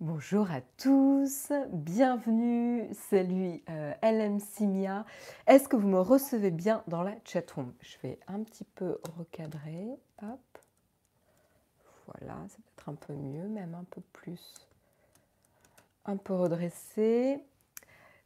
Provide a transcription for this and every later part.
Bonjour à tous, bienvenue, salut euh, LM Simia. Est-ce que vous me recevez bien dans la chatroom? Je vais un petit peu recadrer, hop. Voilà, c'est peut-être un peu mieux, même un peu plus, un peu redressé.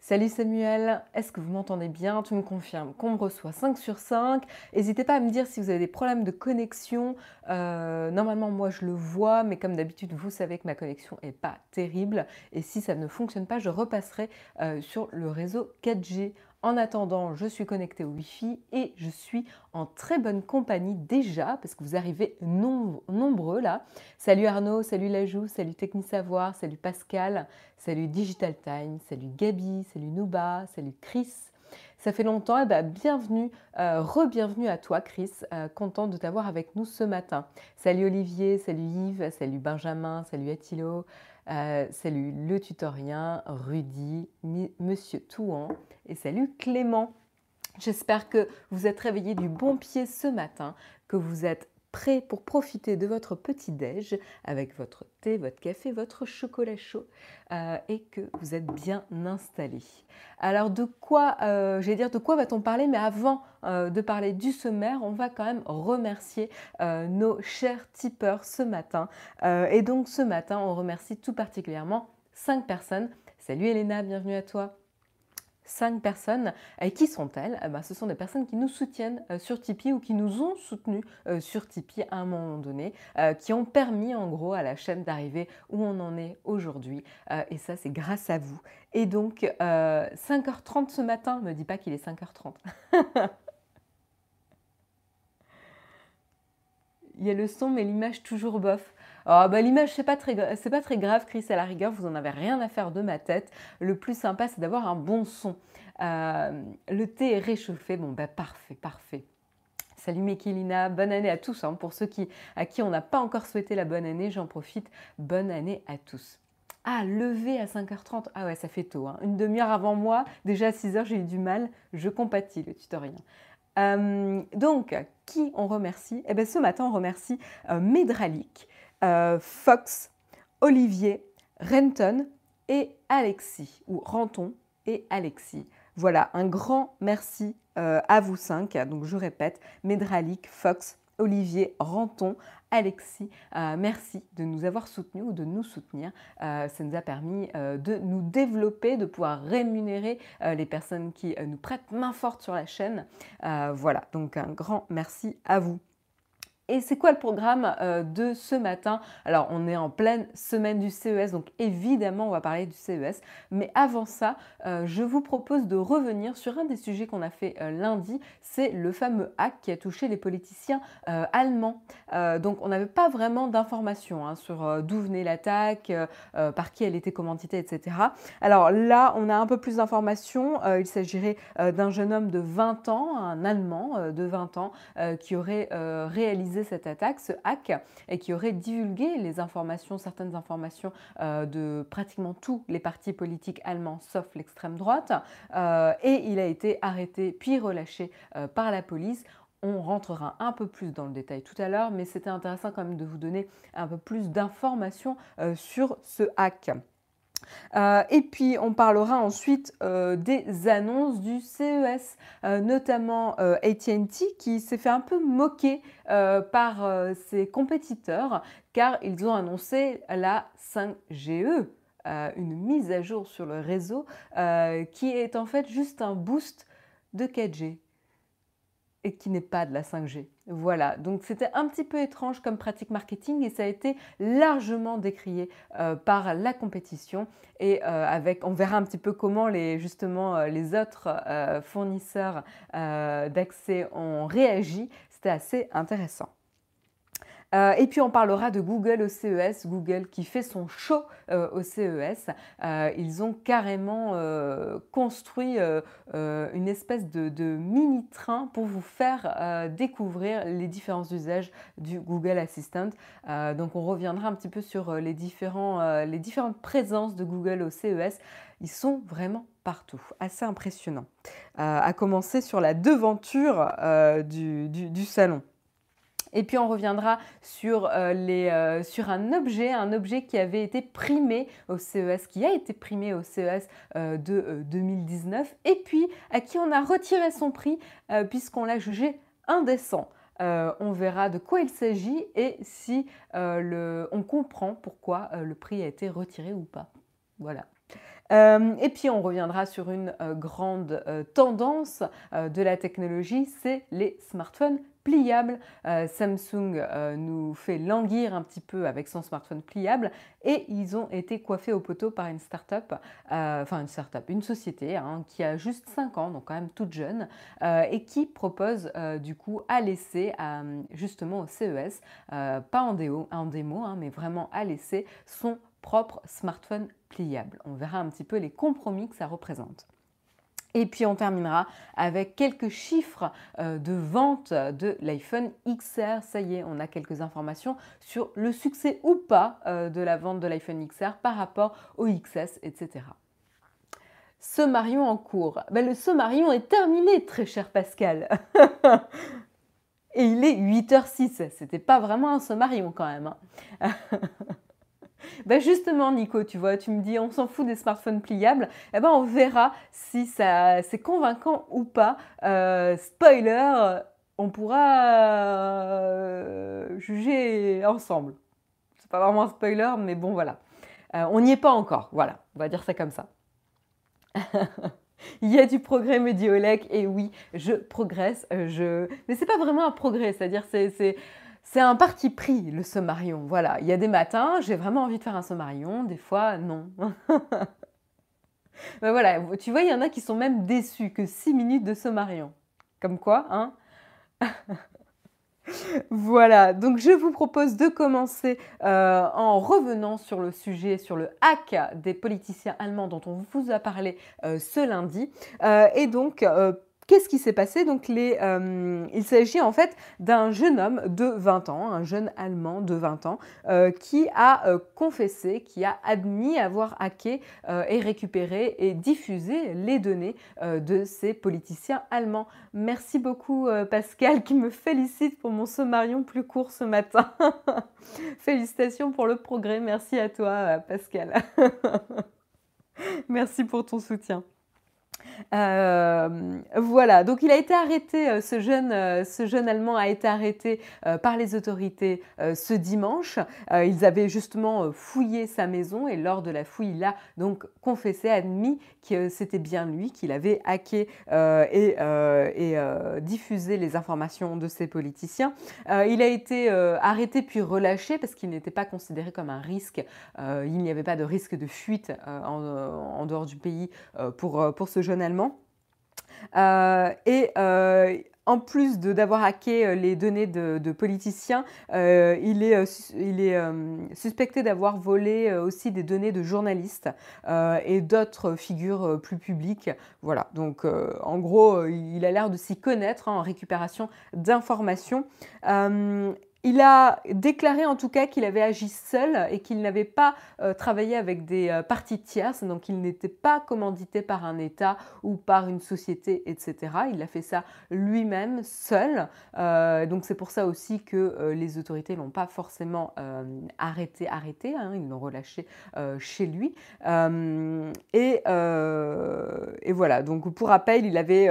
Salut Samuel, est-ce que vous m'entendez bien? Tu me confirmes qu'on me reçoit 5 sur 5. N'hésitez pas à me dire si vous avez des problèmes de connexion. Euh, normalement, moi, je le vois, mais comme d'habitude, vous savez que ma connexion n'est pas terrible. Et si ça ne fonctionne pas, je repasserai euh, sur le réseau 4G en attendant, je suis connectée au Wi-Fi et je suis en très bonne compagnie déjà parce que vous arrivez nombreux là. Salut Arnaud, salut Lajou, salut Technisavoir, salut Pascal, salut Digital Time, salut Gabi, salut Nouba, salut Chris. Ça fait longtemps, eh ben, bienvenue, euh, re-bienvenue à toi Chris, euh, content de t'avoir avec nous ce matin. Salut Olivier, salut Yves, salut Benjamin, salut Attilo, euh, salut le tutorien, Rudy, Monsieur Touan et salut Clément. J'espère que vous êtes réveillés du bon pied ce matin, que vous êtes prêts pour profiter de votre petit déj avec votre votre café, votre chocolat chaud euh, et que vous êtes bien installés. Alors de quoi, euh, j'allais dire de quoi va-t-on parler? Mais avant euh, de parler du sommaire, on va quand même remercier nos chers tipeurs ce matin. et donc ce matin, on remercie tout particulièrement cinq personnes. Salut Elena, bienvenue à toi cinq personnes. Et qui sont-elles eh ben, Ce sont des personnes qui nous soutiennent euh, sur Tipeee ou qui nous ont soutenus euh, sur Tipeee à un moment donné, euh, qui ont permis en gros à la chaîne d'arriver où on en est aujourd'hui. et ça, c'est grâce à vous. Et donc, 5h30 ce matin, ne me dis pas qu'il est 5h30. Il y a le son, mais l'image toujours bof. Oh, bah, L'image, c'est pas, très, pas très grave, Chris, à la rigueur, vous en avez rien à faire de ma tête. Le plus sympa, c'est d'avoir un bon son. Euh, le thé est réchauffé, bon, bah, parfait, parfait. Salut Mekilina, bonne année à tous. Hein. Pour ceux qui, à qui on n'a pas encore souhaité la bonne année, j'en profite. Bonne année à tous. Ah, lever à 5h30, ah ouais, ça fait tôt. Hein. Une demi-heure avant moi, déjà à 6h, j'ai eu du mal. Je compatis le tutorien. Euh, donc, qui on remercie? Eh bien, ce matin, on remercie euh, Medralik, euh, Fox, Olivier, Renton et Alexis, ou Renton et Alexis. Voilà, un grand merci euh, à vous cinq. Donc je répète, Medralik, Fox, Olivier, Renton, Alexis, euh, merci de nous avoir soutenus ou de nous soutenir. ça nous a permis de nous développer, de pouvoir rémunérer les personnes qui nous prêtent main forte sur la chaîne. voilà, donc un grand merci à vous. Et c'est quoi le programme euh, de ce matin? Alors, on est en pleine semaine du CES, donc évidemment, on va parler du CES. Mais avant ça, euh, je vous propose de revenir sur un des sujets qu'on a fait euh, lundi. C'est le fameux hack qui a touché les politiciens allemands. donc, on n'avait pas vraiment d'informations hein, sur d'où venait l'attaque, par qui elle était commanditée, etc. Alors là, on a un peu plus d'informations. il s'agirait d'un jeune homme de 20 ans, un Allemand de 20 ans, qui aurait réalisé cette attaque, ce hack, et qui aurait divulgué les informations, certaines informations euh, de pratiquement tous les partis politiques allemands, sauf l'extrême droite. Euh, et il a été arrêté puis relâché euh, par la police. On rentrera un peu plus dans le détail tout à l'heure, mais c'était intéressant quand même de vous donner un peu plus d'informations sur ce hack. Euh, et puis on parlera ensuite euh, des annonces du CES, euh, notamment ATT qui s'est fait un peu moquer par ses compétiteurs car ils ont annoncé la 5GE, une mise à jour sur le réseau qui est en fait juste un boost de 4G et qui n'est pas de la 5G. Voilà, donc c'était un petit peu étrange comme pratique marketing et ça a été largement décrié euh, par la compétition et euh, avec, on verra un petit peu comment les, justement euh, les autres fournisseurs d'accès ont réagi. C'était assez intéressant. Euh, et puis on parlera de Google au CES, Google qui fait son show euh, au CES. Euh, ils ont carrément construit une espèce de, mini-train pour vous faire découvrir les différents usages du Google Assistant. donc on reviendra un petit peu sur les, différents, les différentes présences de Google au CES. Ils sont vraiment partout, assez impressionnant. à commencer sur la devanture du salon. Et puis on reviendra sur, euh, les, euh, sur, un objet, un objet qui avait été primé au CES, qui a été primé au CES euh, de 2019, et puis à qui on a retiré son prix puisqu'on l'a jugé indécent. on verra de quoi il s'agit et si on comprend pourquoi le prix a été retiré ou pas. Voilà. et puis on reviendra sur une grande tendance de la technologie, c'est les smartphones pliable. Euh, Samsung euh, nous fait languir un petit peu avec son smartphone pliable et ils ont été coiffés au poteau par une start-up, euh, enfin une start-up, une société hein, qui a juste 5 ans, donc quand même toute jeune, et qui propose du coup à laisser justement au CES, pas en, démo, hein, mais vraiment à laisser son propre smartphone pliable. On verra un petit peu les compromis que ça représente. Et puis on terminera avec quelques chiffres euh, de vente de l'iPhone XR. Ça y est, on a quelques informations sur le succès ou pas euh, de la vente de l'iPhone XR par rapport au XS, etc. Sommarion en cours. Ben, le sommarion est terminé, très cher Pascal. Et il est 8h06. C'était pas vraiment un sommarion quand même. Hein. Ben justement, Nico, tu vois, tu me dis on s'en fout des smartphones pliables. Eh ben, on verra si ça c'est convaincant ou pas. Euh, spoiler, on pourra euh, juger ensemble. C'est pas vraiment un spoiler, mais bon, voilà. Euh, on n'y est pas encore. Voilà, on va dire ça comme ça. Il y a du progrès médiolec et oui, je progresse. Je... Mais c'est pas vraiment un progrès, c'est-à-dire c'est c'est un parti pris, le sommarion. Voilà, il y a des matins, j'ai vraiment envie de faire un sommarion, des fois, non. Mais voilà, tu vois, il y en a qui sont même déçus que 6 minutes de sommarion. Comme quoi, hein Voilà, donc je vous propose de commencer euh, en revenant sur le sujet, sur le hack des politiciens allemands dont on vous a parlé euh, ce lundi. Euh, et donc, Qu'est-ce qui s'est passé? Donc, euh, il s'agit en fait d'un jeune homme de 20 ans, un jeune Allemand de 20 ans, euh, qui a euh, confessé, qui a admis avoir hacké et récupéré et diffusé les données de ces politiciens allemands. Merci beaucoup Pascal qui me félicite pour mon sommarion plus court ce matin. Félicitations pour le progrès. Merci à toi Pascal. Merci pour ton soutien. Euh, voilà, donc il a été arrêté, euh, ce jeune, euh, ce jeune Allemand a été arrêté par les autorités ce dimanche. ils avaient justement fouillé sa maison et lors de la fouille, il a donc confessé, admis que c'était bien lui, qu'il avait hacké et, diffusé les informations de ses politiciens. il a été arrêté puis relâché parce qu'il n'était pas considéré comme un risque. il n'y avait pas de risque de fuite en, en, dehors du pays pour, pour ce jeune Allemand euh, et euh, en plus d'avoir hacké euh, les données de, politiciens, il est, il est suspecté d'avoir volé aussi des données de journalistes et d'autres figures plus publiques. Voilà, donc en gros, il a l'air de s'y connaître hein, en récupération d'informations. Il a déclaré en tout cas qu'il avait agi seul et qu'il n'avait pas euh, travaillé avec des euh, parties tierces, donc il n'était pas commandité par un État ou par une société, etc. Il a fait ça lui-même, seul. Euh, donc c'est pour ça aussi que les autorités l'ont pas forcément arrêté, arrêté, hein, ils l'ont relâché chez lui. Et, voilà, donc pour rappel, il avait,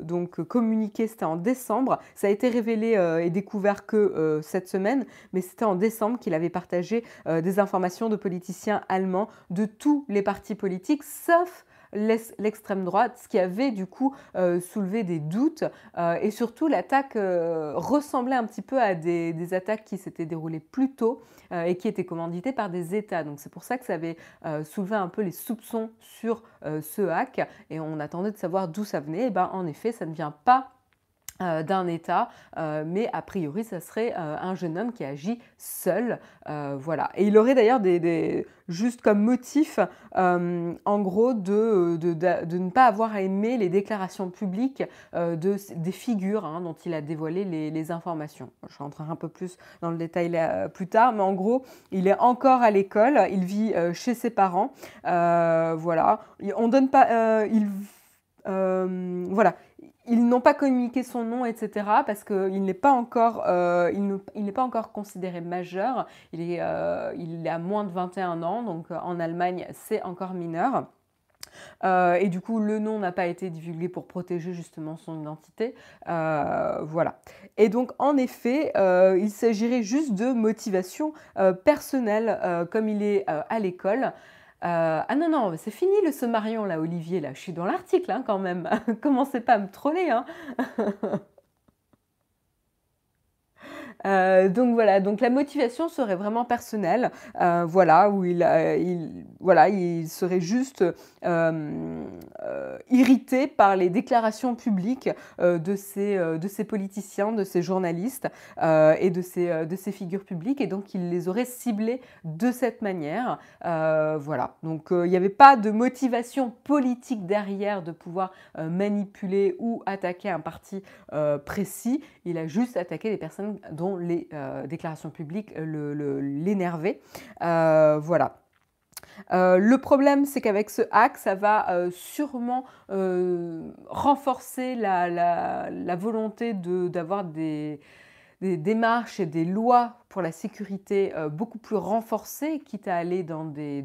donc communiqué, c'était en décembre, ça a été révélé découvert que euh, cette semaine, mais c'était en décembre qu'il avait partagé euh, des informations de politiciens allemands de tous les partis politiques, sauf l'extrême droite, ce qui avait du coup euh, soulevé des doutes et surtout l'attaque ressemblait un petit peu à des, attaques qui s'étaient déroulées plus tôt et qui étaient commanditées par des États. Donc c'est pour ça que ça avait soulevé un peu les soupçons sur ce hack et on attendait de savoir d'où ça venait. Et ben en effet, ça ne vient pas euh, d'un État, euh, mais a priori, ça serait euh, un jeune homme qui agit seul. voilà. Et il aurait d'ailleurs des, juste comme motif, en gros, de, ne pas avoir aimé les déclarations publiques de, des figures hein, dont il a dévoilé les, informations. Je rentrerai un peu plus dans le détail plus tard, mais en gros, il est encore à l'école, il vit chez ses parents. voilà. On donne pas. il, voilà ils n'ont pas communiqué son nom, etc. parce qu'il n'est pas, encore, euh, pas encore considéré majeur. Il est, euh, à moins de 21 ans, donc euh, en Allemagne, c'est encore mineur. et du coup, le nom n'a pas été divulgué pour protéger justement son identité. voilà. Et donc, en effet, il s'agirait juste de motivation personnelle, comme il est à l'école. Euh, ah non, non, c'est fini le sommarion là, Olivier, là. Je suis dans l'article hein, quand même. Commencez pas à me troller. Hein. Euh, donc voilà, donc la motivation serait vraiment personnelle, euh, voilà, où il, il, voilà, il serait juste irrité par les déclarations publiques de, ces, de ces politiciens, de ces journalistes et de ces, de ces figures publiques, et donc il les aurait ciblés de cette manière. voilà, donc il n'y avait pas de motivation politique derrière de pouvoir manipuler ou attaquer un parti précis, il a juste attaqué les personnes dont les euh, déclarations publiques l'énervaient. Euh, voilà. Euh, le problème, c'est qu'avec ce hack, ça va sûrement renforcer la, volonté d'avoir des, des, démarches et des lois pour la sécurité beaucoup plus renforcées, quitte à aller dans des,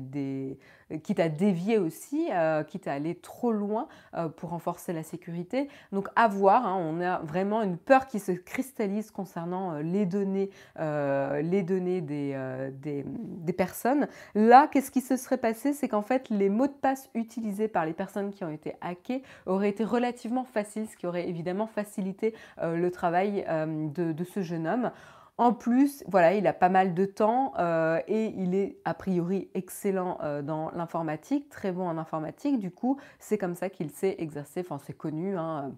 quitte à dévier aussi, euh, quitte à aller trop loin euh, pour renforcer la sécurité. Donc à voir, hein, on a vraiment une peur qui se cristallise concernant euh, les données, les données des, des, personnes. Là, qu'est-ce qui se serait passé? C'est qu'en fait, les mots de passe utilisés par les personnes qui ont été hackées auraient été relativement faciles, ce qui aurait évidemment facilité le travail de ce jeune homme. En plus, voilà, il a pas mal de temps euh, et il est a priori excellent euh, dans l'informatique, très bon en informatique. Du coup, c'est comme ça qu'il s'est exercé. Enfin, c'est connu. Hein.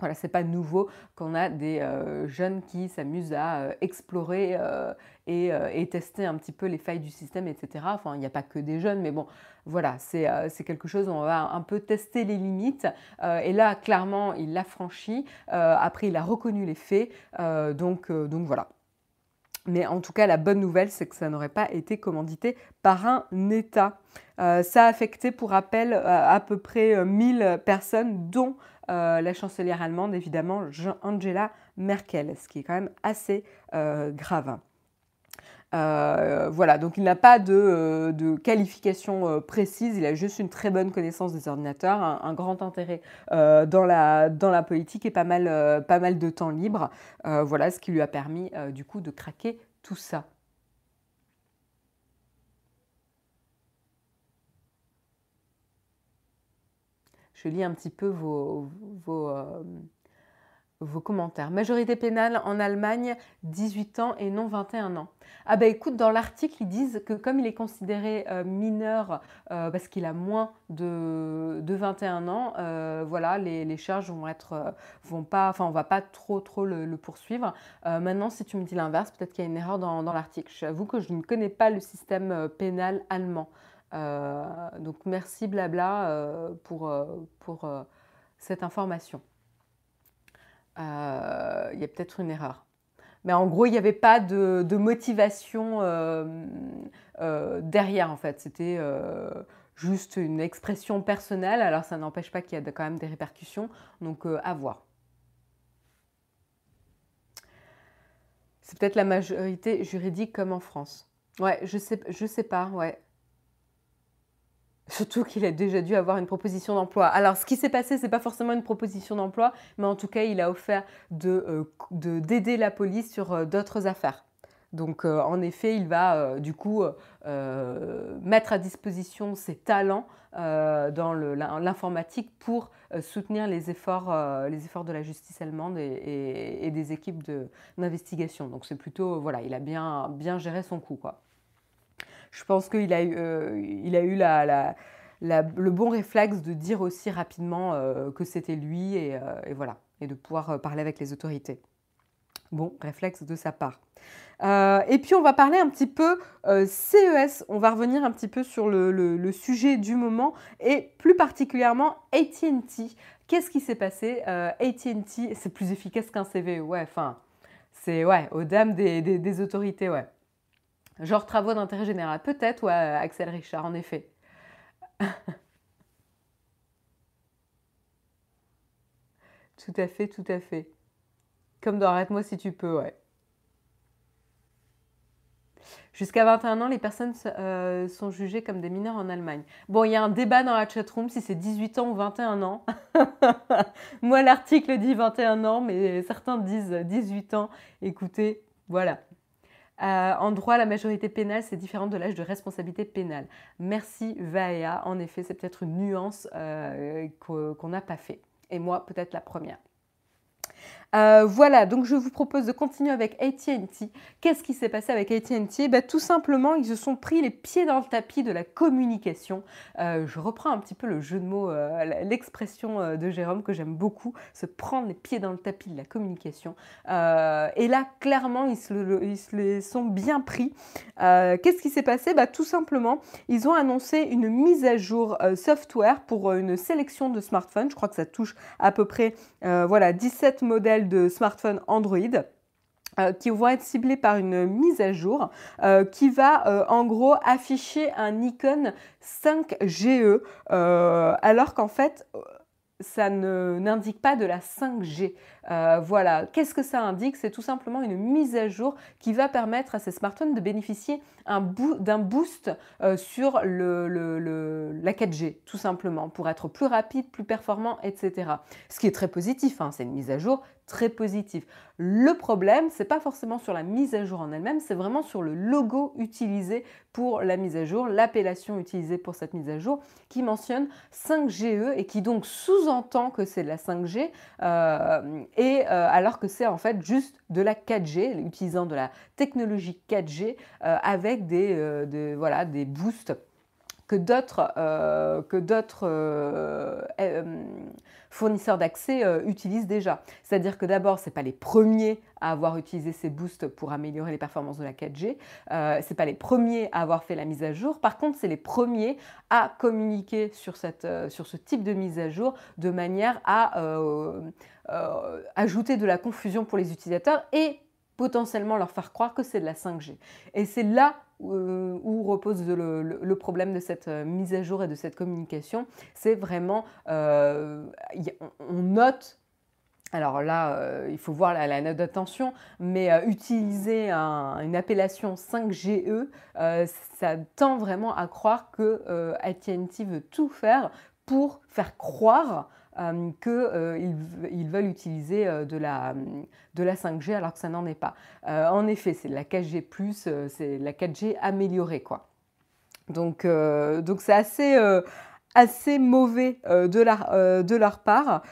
Voilà, c'est pas nouveau qu'on a des euh, jeunes qui s'amusent à explorer et, tester un petit peu les failles du système, etc. Enfin, il n'y a pas que des jeunes, mais bon, voilà, c'est quelque chose où on va un peu tester les limites. et là, clairement, il l'a franchi. après, il a reconnu les faits. donc, donc voilà. Mais en tout cas, la bonne nouvelle, c'est que ça n'aurait pas été commandité par un État. Euh, ça a affecté, pour rappel, euh, à peu près 1000 euh, personnes, dont la chancelière allemande, évidemment, Angela Merkel, ce qui est quand même assez grave. Voilà, donc il n'a pas de, qualification précise, il a juste une très bonne connaissance des ordinateurs, un, grand intérêt dans, la, politique et pas mal, pas mal de temps libre. voilà ce qui lui a permis du coup de craquer tout ça. Je lis un petit peu vos, vos, euh, vos, commentaires. Majorité pénale en Allemagne, 18 ans et non 21 ans. Ah ben écoute, dans l'article, ils disent que comme il est considéré euh, mineur euh, parce qu'il a moins de, de 21 ans, voilà, les, charges vont être, vont pas, enfin on va pas trop trop le, poursuivre. maintenant, si tu me dis l'inverse, peut-être qu'il y a une erreur dans, l'article. J'avoue que je ne connais pas le système pénal allemand. Euh, donc merci Blabla euh, pour, euh, pour cette information. Il y a peut-être une erreur. Mais en gros, il n'y avait pas de, motivation derrière, en fait. C'était juste une expression personnelle. Alors, ça n'empêche pas qu'il y a quand même des répercussions. Donc, à voir. C'est peut-être la majorité juridique comme en France. Ouais, je sais, je sais pas, ouais. Surtout qu'il a déjà dû avoir une proposition d'emploi. Alors, ce qui s'est passé, ce n'est pas forcément une proposition d'emploi, mais en tout cas, il a offert euh, d'aider la police sur euh, d'autres affaires. Donc, euh, en effet, il va du coup mettre à disposition ses talents dans l'informatique pour soutenir les efforts, les efforts de la justice allemande et, des équipes d'investigation. Donc, c'est plutôt, voilà, il a bien, bien géré son coup, quoi je pense qu'il a eu, euh, a eu le bon réflexe de dire aussi rapidement euh, que c'était lui et, euh, et, voilà, et de pouvoir parler avec les autorités. Bon, réflexe de sa part. et puis on va parler un petit peu CES, on va revenir un petit peu sur le, sujet du moment et plus particulièrement ATT. Qu'est-ce qui s'est passé ATT, c'est plus efficace qu'un CV, ouais, enfin, c'est ouais, aux dames des autorités, ouais. Genre travaux d'intérêt général, peut-être, ou Axel Richard, en effet. Tout à fait, tout à fait. Comme dans Arrête-moi si tu peux, ouais. Jusqu'à 21 ans, les personnes euh, sont jugées comme des mineurs en Allemagne. Bon, il y a un débat dans la chatroom si c'est 18 ans ou 21 ans. Moi, l'article dit 21 ans, mais certains disent 18 ans. Écoutez, voilà. Euh, en droit, la majorité pénale, c'est différent de l'âge de responsabilité pénale. Merci Vaea. En effet, c'est peut-être une nuance euh, qu'on n'a pas fait. Et moi, peut-être la première. Euh, voilà, donc je vous propose de continuer avec ATT. Qu'est-ce qui s'est passé avec ATT bah, Tout simplement, ils se sont pris les pieds dans le tapis de la communication. Euh, je reprends un petit peu le jeu de mots, euh, l'expression de Jérôme que j'aime beaucoup, se prendre les pieds dans le tapis de la communication. et là, clairement, ils se, les sont bien pris. Qu'est-ce qui s'est passé? Bah, Tout simplement, ils ont annoncé une mise à jour software pour une sélection de smartphones. Je crois que ça touche à peu près voilà, 17 modèles de smartphones Android. Euh, qui vont être ciblés par une mise à jour euh, qui va euh, en gros afficher un icône 5GE alors qu'en fait ça n'indique pas de la 5G. Voilà, qu'est-ce que ça indique? C'est tout simplement une mise à jour qui va permettre à ces smartphones de bénéficier d'un boost sur le, la 4G, tout simplement, pour être plus rapide, plus performant, etc. Ce qui est très positif, hein, c'est une mise à jour très positif. Le problème, c'est pas forcément sur la mise à jour en elle-même, c'est vraiment sur le logo utilisé pour la mise à jour, l'appellation utilisée pour cette mise à jour, qui mentionne 5GE et qui donc sous-entend que c'est la 5G, euh, euh, alors que c'est en fait juste de la 4G, utilisant de la technologie 4G euh, avec des, voilà, des boosts que d'autres que d'autres fournisseurs d'accès euh, utilisent déjà. C'est-à-dire que d'abord, ce n'est pas les premiers à avoir utilisé ces boosts pour améliorer les performances de la 4G. Euh, ce n'est pas les premiers à avoir fait la mise à jour. Par contre, c'est les premiers à communiquer sur, cette, euh, sur ce type de mise à jour de manière à ajouter de la confusion pour les utilisateurs et potentiellement leur faire croire que c'est de la 5G. Et c'est là euh, où repose le, problème de cette euh, mise à jour et de cette communication. C'est vraiment, euh, on note alors là, il faut voir la, note d'attention, mais utiliser une appellation 5GE, ça tend vraiment à croire que AT&T veut tout faire pour faire croire euh, qu'ils ils veulent utiliser de, la, de la 5G alors que ça n'en est pas. en effet, c'est la 4G, c'est la 4G améliorée. Quoi. Donc donc c'est assez, assez mauvais de, leur, de leur part.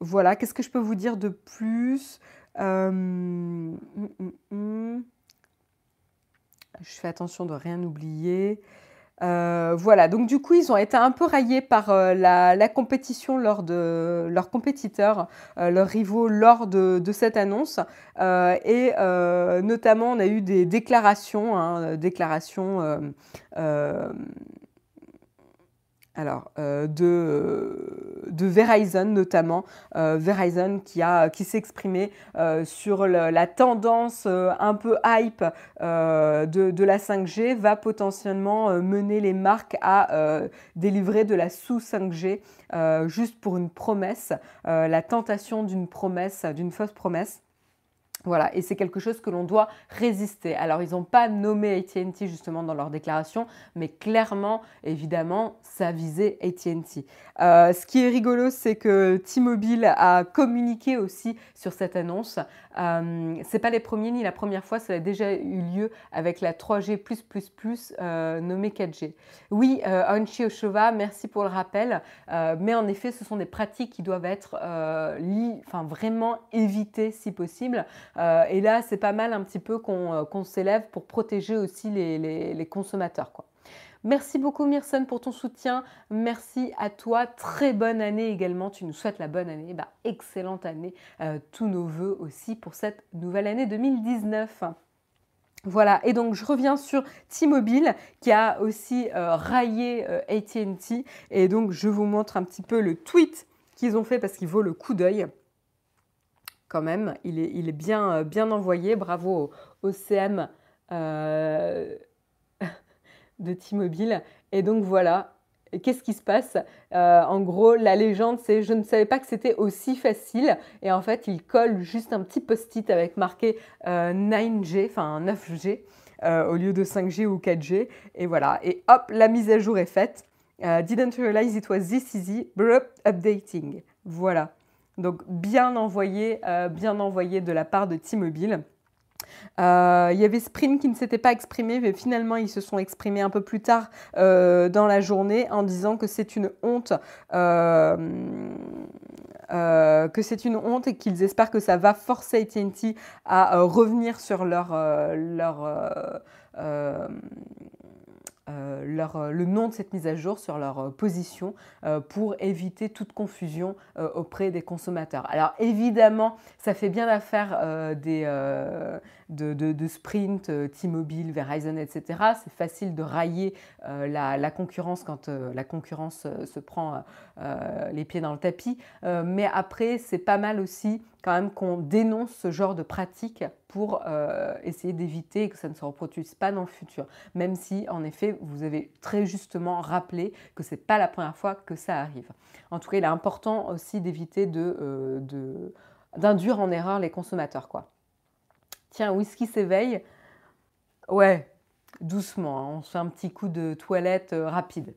voilà, qu'est-ce que je peux vous dire de plus? Hum, hum, hum. Je fais attention de rien oublier. Euh, voilà, donc du coup, ils ont été un peu raillés par euh, la, compétition lors de leurs compétiteurs, euh, leurs rivaux lors de, cette annonce. et notamment, on a eu des déclarations, hein, déclarations alors, euh, de, de, Verizon notamment, euh, Verizon qui, a, qui s'est exprimé euh, sur la tendance un peu hype de, de, la 5G, va potentiellement mener les marques à délivrer de la sous-5G juste pour une promesse, la tentation d'une promesse, d'une fausse promesse. Voilà, et c'est quelque chose que l'on doit résister. Alors, ils n'ont pas nommé ATT justement dans leur déclaration, mais clairement, évidemment, ça visait ATT. Euh, ce qui est rigolo, c'est que T-Mobile a communiqué aussi sur cette annonce. Euh, c'est pas les premiers ni la première fois, ça a déjà eu lieu avec la 3G euh, nommée 4G. Oui, euh, Onchi Oshova, merci pour le rappel, mais en effet, ce sont des pratiques qui doivent être enfin, vraiment évitées si possible. Et là, c'est pas mal un petit peu qu'on s'élève pour protéger aussi les, consommateurs. Merci beaucoup Myrson pour ton soutien. Merci à toi. Très bonne année également. Tu nous souhaites la bonne année. Bah, excellente année. Euh, tous nos voeux aussi pour cette nouvelle année 2019. Voilà, et donc je reviens sur T-Mobile qui a aussi euh, raillé euh, ATT. Et donc je vous montre un petit peu le tweet qu'ils ont fait parce qu'il vaut le coup d'œil. Quand même, il est, il est bien, bien envoyé. Bravo au, CM de T-Mobile. Et donc voilà, qu'est-ce qui se passe? En gros, la légende, c'est je ne savais pas que c'était aussi facile. Et en fait, il colle juste un petit post-it avec marqué 9G, enfin 9G. au lieu de 5G ou 4G. Et voilà. Et hop, la mise à jour est faite. didn't realize it was this easy. updating. Voilà. Donc bien envoyé, bien envoyé de la part de T-Mobile. Euh, il y avait Sprint qui ne s'était pas exprimé, mais finalement ils se sont exprimés un peu plus tard euh, dans la journée en disant que c'est une honte. Euh, que c'est une honte et qu'ils espèrent que ça va forcer AT&T à revenir sur leur euh, leur, euh, le nom de cette mise à jour sur leur euh, position pour éviter toute confusion auprès des consommateurs. Alors évidemment, ça fait bien l'affaire des, de, Sprint, T-Mobile, Verizon, etc. C'est facile de railler la, concurrence quand la concurrence se prend les pieds dans le tapis. mais après, c'est pas mal aussi quand même qu'on dénonce ce genre de pratique pour euh, essayer d'éviter que ça ne se reproduise pas dans le futur. Même si, en effet, vous avez très justement rappelé que ce n'est pas la première fois que ça arrive. En tout cas, il est important aussi d'éviter euh, d'induire en erreur les consommateurs. Quoi. Tiens, whisky s'éveille. Ouais, doucement, hein. on se fait un petit coup de toilette euh, rapide.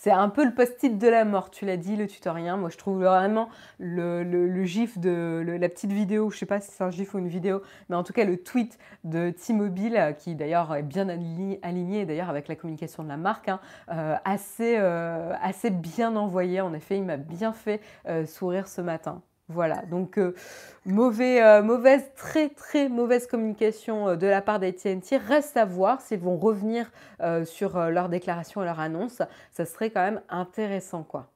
C'est un peu le post-it de la mort, tu l'as dit, le tutorien. Moi, je trouve vraiment le, gif de la petite vidéo, je ne sais pas si c'est un gif ou une vidéo, mais en tout cas le tweet de T-Mobile, qui d'ailleurs est bien aligné, d'ailleurs avec la communication de la marque, hein, euh, assez, euh, assez bien envoyé. En effet, il m'a bien fait euh, sourire ce matin. Voilà, donc euh, euh, mauvaise, très très mauvaise communication euh, de la part d'AT&T. Reste à voir s'ils vont revenir sur leur déclaration et leur annonce. Ça serait quand même intéressant, quoi.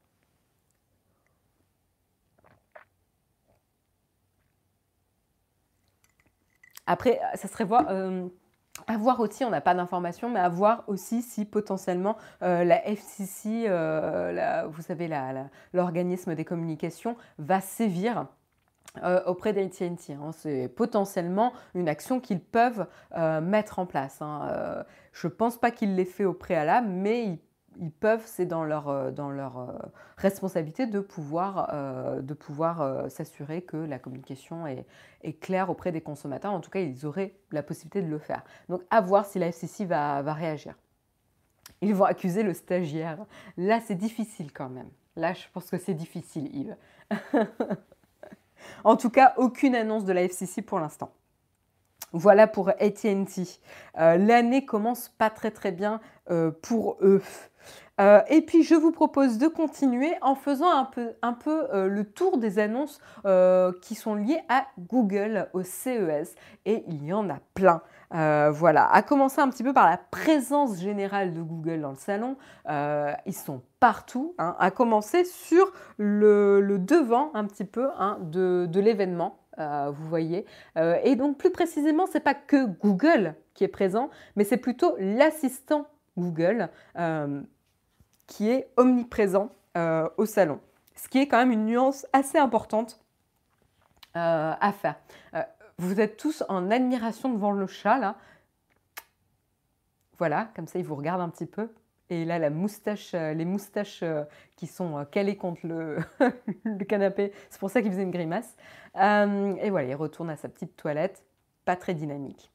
Après, ça serait voir à voir aussi, on n'a pas d'informations, mais à voir aussi si potentiellement euh, la FCC, euh, vous savez, l'organisme des communications, va sévir euh, auprès d'AT&T. Hein. C'est potentiellement une action qu'ils peuvent mettre en place. Hein. je ne pense pas qu'ils l'aient fait au préalable, mais ils ils peuvent, c'est dans leur, euh, dans leur euh, responsabilité de pouvoir, euh, s'assurer que la communication est, est, claire auprès des consommateurs. En tout cas, ils auraient la possibilité de le faire. Donc, à voir si la FCC va, va réagir. Ils vont accuser le stagiaire. Là, c'est difficile quand même. Là, je pense que c'est difficile, Yves. en tout cas, aucune annonce de la FCC pour l'instant. Voilà pour ATT. L'année commence pas très très bien pour eux. Euh, et puis je vous propose de continuer en faisant un peu, euh, le tour des annonces euh, qui sont liées à Google, au CES. Et il y en a plein. voilà, à commencer un petit peu par la présence générale de Google dans le salon. ils sont partout, hein, à commencer sur le, devant un petit peu hein, de l'événement. Vous voyez. et donc plus précisément, c'est pas que Google qui est présent, mais c'est plutôt l'assistant Google qui est omniprésent euh, au salon. Ce qui est quand même une nuance assez importante euh, à faire. Euh, vous êtes tous en admiration devant le chat, là. Voilà, comme ça, il vous regarde un petit peu. Et là, la moustache, les moustaches qui sont calées contre le canapé, c'est pour ça qu'il faisait une grimace. et voilà, il retourne à sa petite toilette, pas très dynamique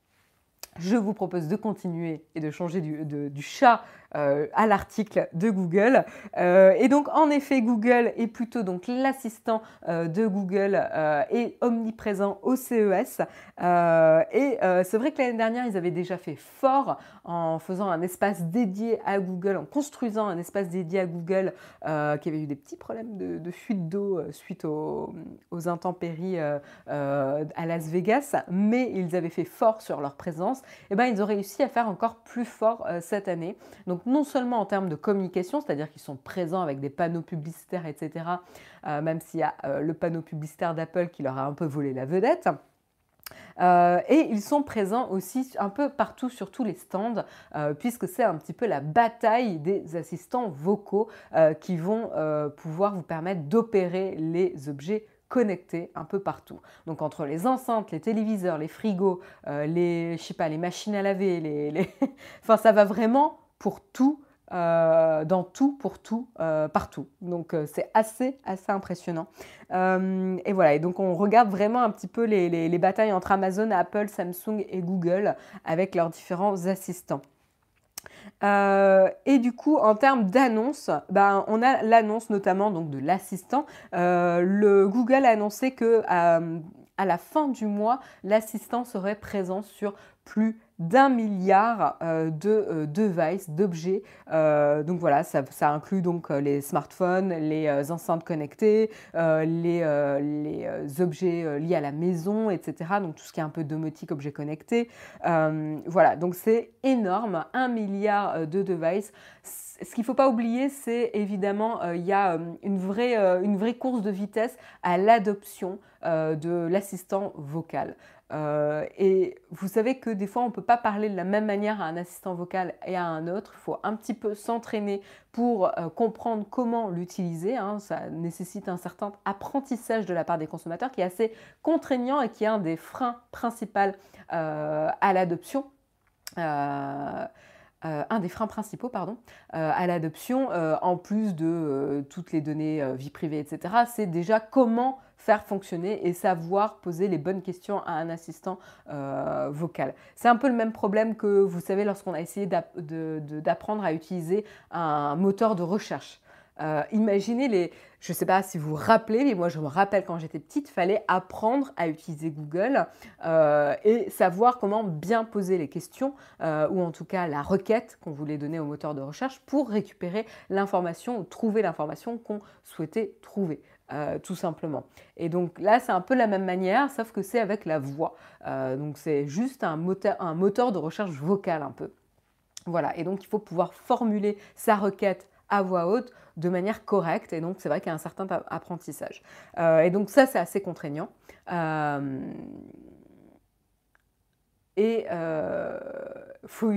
je vous propose de continuer et de changer du, chat euh, à l'article de Google. Euh, et donc, en effet, Google est plutôt donc l'assistant euh, de Google et omniprésent au CES. et c'est vrai que l'année dernière, ils avaient déjà fait fort en faisant un espace dédié à Google, en construisant un espace dédié à Google qui avait eu des petits problèmes de, fuite d'eau suite aux, aux intempéries à Las Vegas, mais ils avaient fait fort sur leur présence eh ben, ils ont réussi à faire encore plus fort cette année. Donc non seulement en termes de communication, c'est-à-dire qu'ils sont présents avec des panneaux publicitaires, etc., euh, même s'il y a euh, le panneau publicitaire d'Apple qui leur a un peu volé la vedette. et ils sont présents aussi un peu partout sur tous les stands, puisque c'est un petit peu la bataille des assistants vocaux qui vont pouvoir vous permettre d'opérer les objets connectés un peu partout. Donc entre les enceintes, les téléviseurs, les frigos, euh, les, je les machines à laver, ça va vraiment pour tout dans tout, pour tout, partout. Donc c'est assez, assez impressionnant. et voilà, et donc on regarde vraiment un petit peu les, les batailles entre Amazon, Apple, Samsung et Google avec leurs différents assistants. Euh, et du coup, en termes d'annonces, ben, on a l'annonce notamment donc, de l'assistant. Euh, le Google a annoncé que euh, à la fin du mois, l'assistant serait présent sur plus d'un milliard euh, de euh, devices, d'objets. Euh, donc voilà, ça, inclut donc les smartphones, les enceintes connectées, les, les objets liés à la maison, etc. Donc tout ce qui est un peu domotique, objets connectés. voilà, donc c'est énorme, un milliard de devices ce qu'il ne faut pas oublier, c'est évidemment, il y a une vraie, une vraie course de vitesse à l'adoption de l'assistant vocal. Euh, et vous savez que des fois, on ne peut pas parler de la même manière à un assistant vocal et à un autre. Il faut un petit peu s'entraîner pour euh, comprendre comment l'utiliser. Hein. Ça nécessite un certain apprentissage de la part des consommateurs qui est assez contraignant et qui est un des freins principaux euh, à l'adoption. Un des freins principaux pardon, à l'adoption, en plus de toutes les données vie privée, etc., c'est déjà comment faire fonctionner et savoir poser les bonnes questions à un assistant euh, vocal. C'est un peu le même problème que vous savez lorsqu'on a essayé d'apprendre à utiliser un moteur de recherche. Euh, imaginez les, je ne sais pas si vous vous rappelez, mais moi je me rappelle quand j'étais petite, fallait apprendre à utiliser Google euh, et savoir comment bien poser les questions, ou en tout cas la requête qu'on voulait donner au moteur de recherche pour récupérer l'information ou trouver l'information qu'on souhaitait trouver. Euh, tout simplement. Et donc là, c'est un peu la même manière, sauf que c'est avec la voix. Euh, donc c'est juste un moteur, un moteur de recherche vocale un peu. Voilà, et donc il faut pouvoir formuler sa requête à voix haute de manière correcte, et donc c'est vrai qu'il y a un certain apprentissage. Euh, et donc ça, c'est assez contraignant. et faut,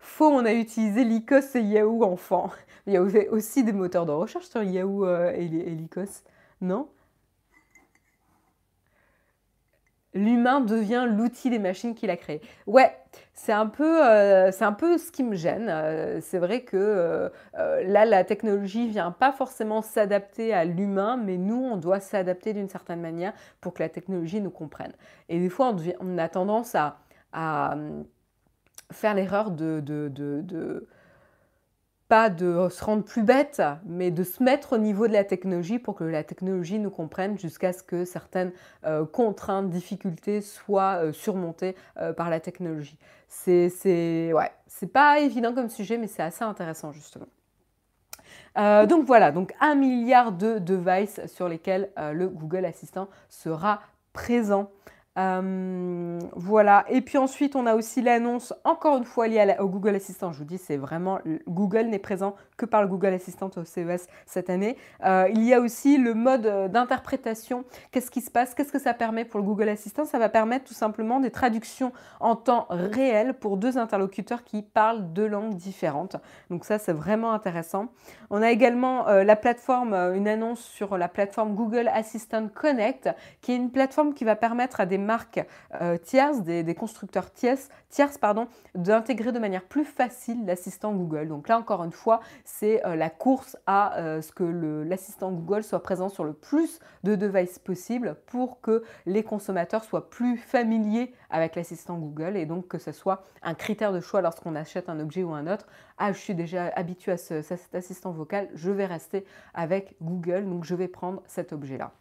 faut, on a utilisé Lycos et Yahoo enfant. Il y a aussi des moteurs de recherche sur Yahoo euh, et, Lycos, non? L'humain devient l'outil des machines qu'il a créé. Ouais, c'est un, peu, euh, ce qui me gêne. Euh, c'est vrai que là, la technologie vient pas forcément s'adapter à l'humain, mais nous, on doit s'adapter d'une certaine manière pour que la technologie nous comprenne. Et des fois, on, a tendance à, faire l'erreur de pas de se rendre plus bête, mais de se mettre au niveau de la technologie pour que la technologie nous comprenne jusqu'à ce que certaines euh, contraintes, difficultés soient euh, surmontées euh, par la technologie. C'est ouais, pas évident comme sujet, mais c'est assez intéressant justement. donc voilà, donc un milliard de devices sur lesquels le Google Assistant sera présent. Euh, voilà. Et puis ensuite, on a aussi l'annonce, encore une fois liée au Google Assistant. Je vous dis, c'est vraiment Google n'est présent que par le Google Assistant au CES cette année. Euh, il y a aussi le mode euh, d'interprétation. Qu'est-ce qui se passe? Qu'est-ce que ça permet pour le Google Assistant? Ça va permettre tout simplement des traductions en temps réel pour deux interlocuteurs qui parlent deux langues différentes. Donc ça, c'est vraiment intéressant. On a également la plateforme, une annonce sur la plateforme Google Assistant Connect, qui est une plateforme qui va permettre à des marques euh, tierces, des, constructeurs tierces, tierces pardon, d'intégrer de manière plus facile l'assistant Google. Donc là, encore une fois, c'est euh, la course à euh, ce que l'assistant Google soit présent sur le plus de devices possible pour que les consommateurs soient plus familiers avec l'assistant Google et donc que ce soit un critère de choix lorsqu'on achète un objet ou un autre. Ah, je suis déjà habitué à cet assistant vocal, je vais rester avec Google, donc je vais prendre cet objet-là.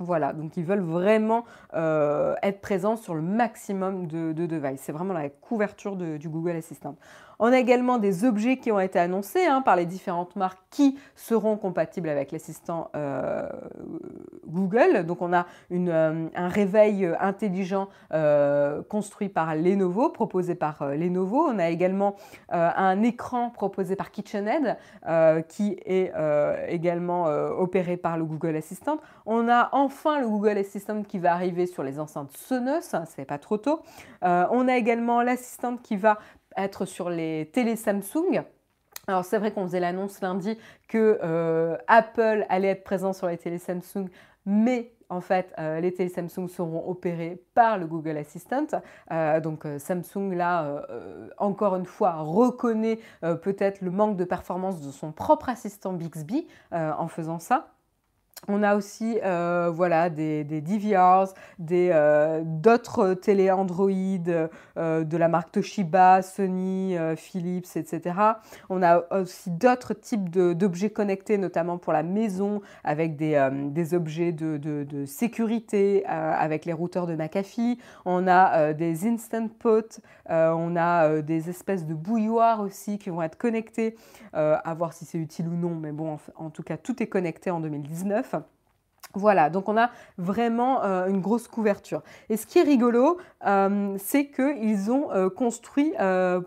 Voilà, donc ils veulent vraiment euh, être présents sur le maximum de, devices. C'est vraiment la couverture du Google Assistant. On a également des objets qui ont été annoncés hein, par les différentes marques qui seront compatibles avec l'assistant euh, Google. Donc on a euh, un réveil intelligent euh, construit par Lenovo, proposé par Lenovo. On a également un écran proposé par KitchenAid qui est également opéré par le Google Assistant. On a enfin le Google Assistant qui va arriver sur les enceintes Sonos, hein, c'est pas trop tôt. on a également l'assistant qui va être sur les télé Samsung. Alors c'est vrai qu'on faisait l'annonce lundi que euh, Apple allait être présent sur les télé Samsung, mais en fait, les télé Samsung seront opérés par le Google Assistant. donc Samsung, là, encore une fois, reconnaît peut-être le manque de performance de son propre assistant Bixby en faisant ça. On a aussi euh, voilà, des, DVRs, euh, d'autres télé Android euh, de la marque Toshiba, Sony, Philips, etc. On a aussi d'autres types d'objets connectés, notamment pour la maison, avec des, objets de, sécurité, avec les routeurs de McAfee. On a des Instant Pot, on a des espèces de bouilloires aussi qui vont être connectés, à voir si c'est utile ou non, mais bon, en tout cas, tout est connecté en 2019. Voilà, donc on a vraiment euh, une grosse couverture. Et ce qui est rigolo, euh, c'est qu'ils ont euh, construit,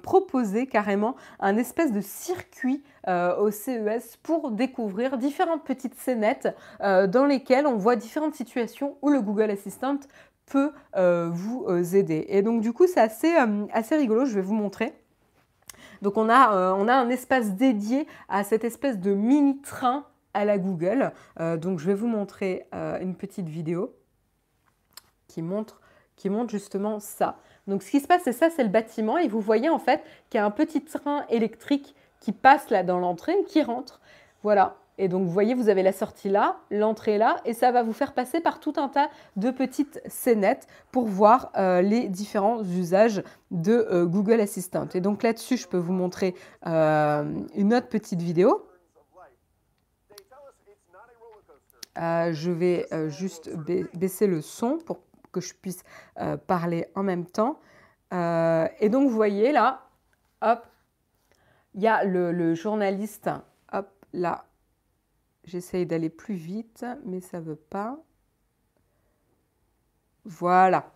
proposé carrément un espèce de circuit au CES pour découvrir différentes petites scénettes dans lesquelles on voit différentes situations où le Google Assistant peut vous aider. Et donc du coup, c'est assez, rigolo, je vais vous montrer. Donc on a, on a un espace dédié à cette espèce de mini train à la Google. Euh, donc je vais vous montrer euh, une petite vidéo qui montre, qui montre justement ça. Donc ce qui se passe, c'est ça, c'est le bâtiment et vous voyez en fait qu'il y a un petit train électrique qui passe là dans l'entrée qui rentre. Voilà. Et donc vous voyez, vous avez la sortie là, l'entrée là, et ça va vous faire passer par tout un tas de petites scénettes pour voir euh, les différents usages de Google Assistant. Et donc là-dessus, je peux vous montrer une autre petite vidéo. Euh, je vais euh, juste baisser le son pour que je puisse euh, parler en même temps. et donc, vous voyez là, hop, il y a le, journaliste, hop, là. J'essaye d'aller plus vite, mais ça ne veut pas. Voilà.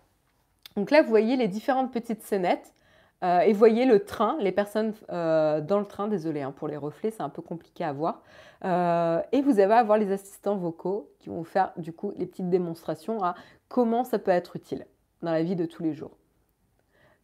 Donc là, vous voyez les différentes petites scénettes. Euh, et voyez le train, les personnes euh, dans le train, désolé hein, pour les reflets, c'est un peu compliqué à voir. Euh, et vous allez avoir les assistants vocaux qui vont faire du coup les petites démonstrations à comment ça peut être utile dans la vie de tous les jours.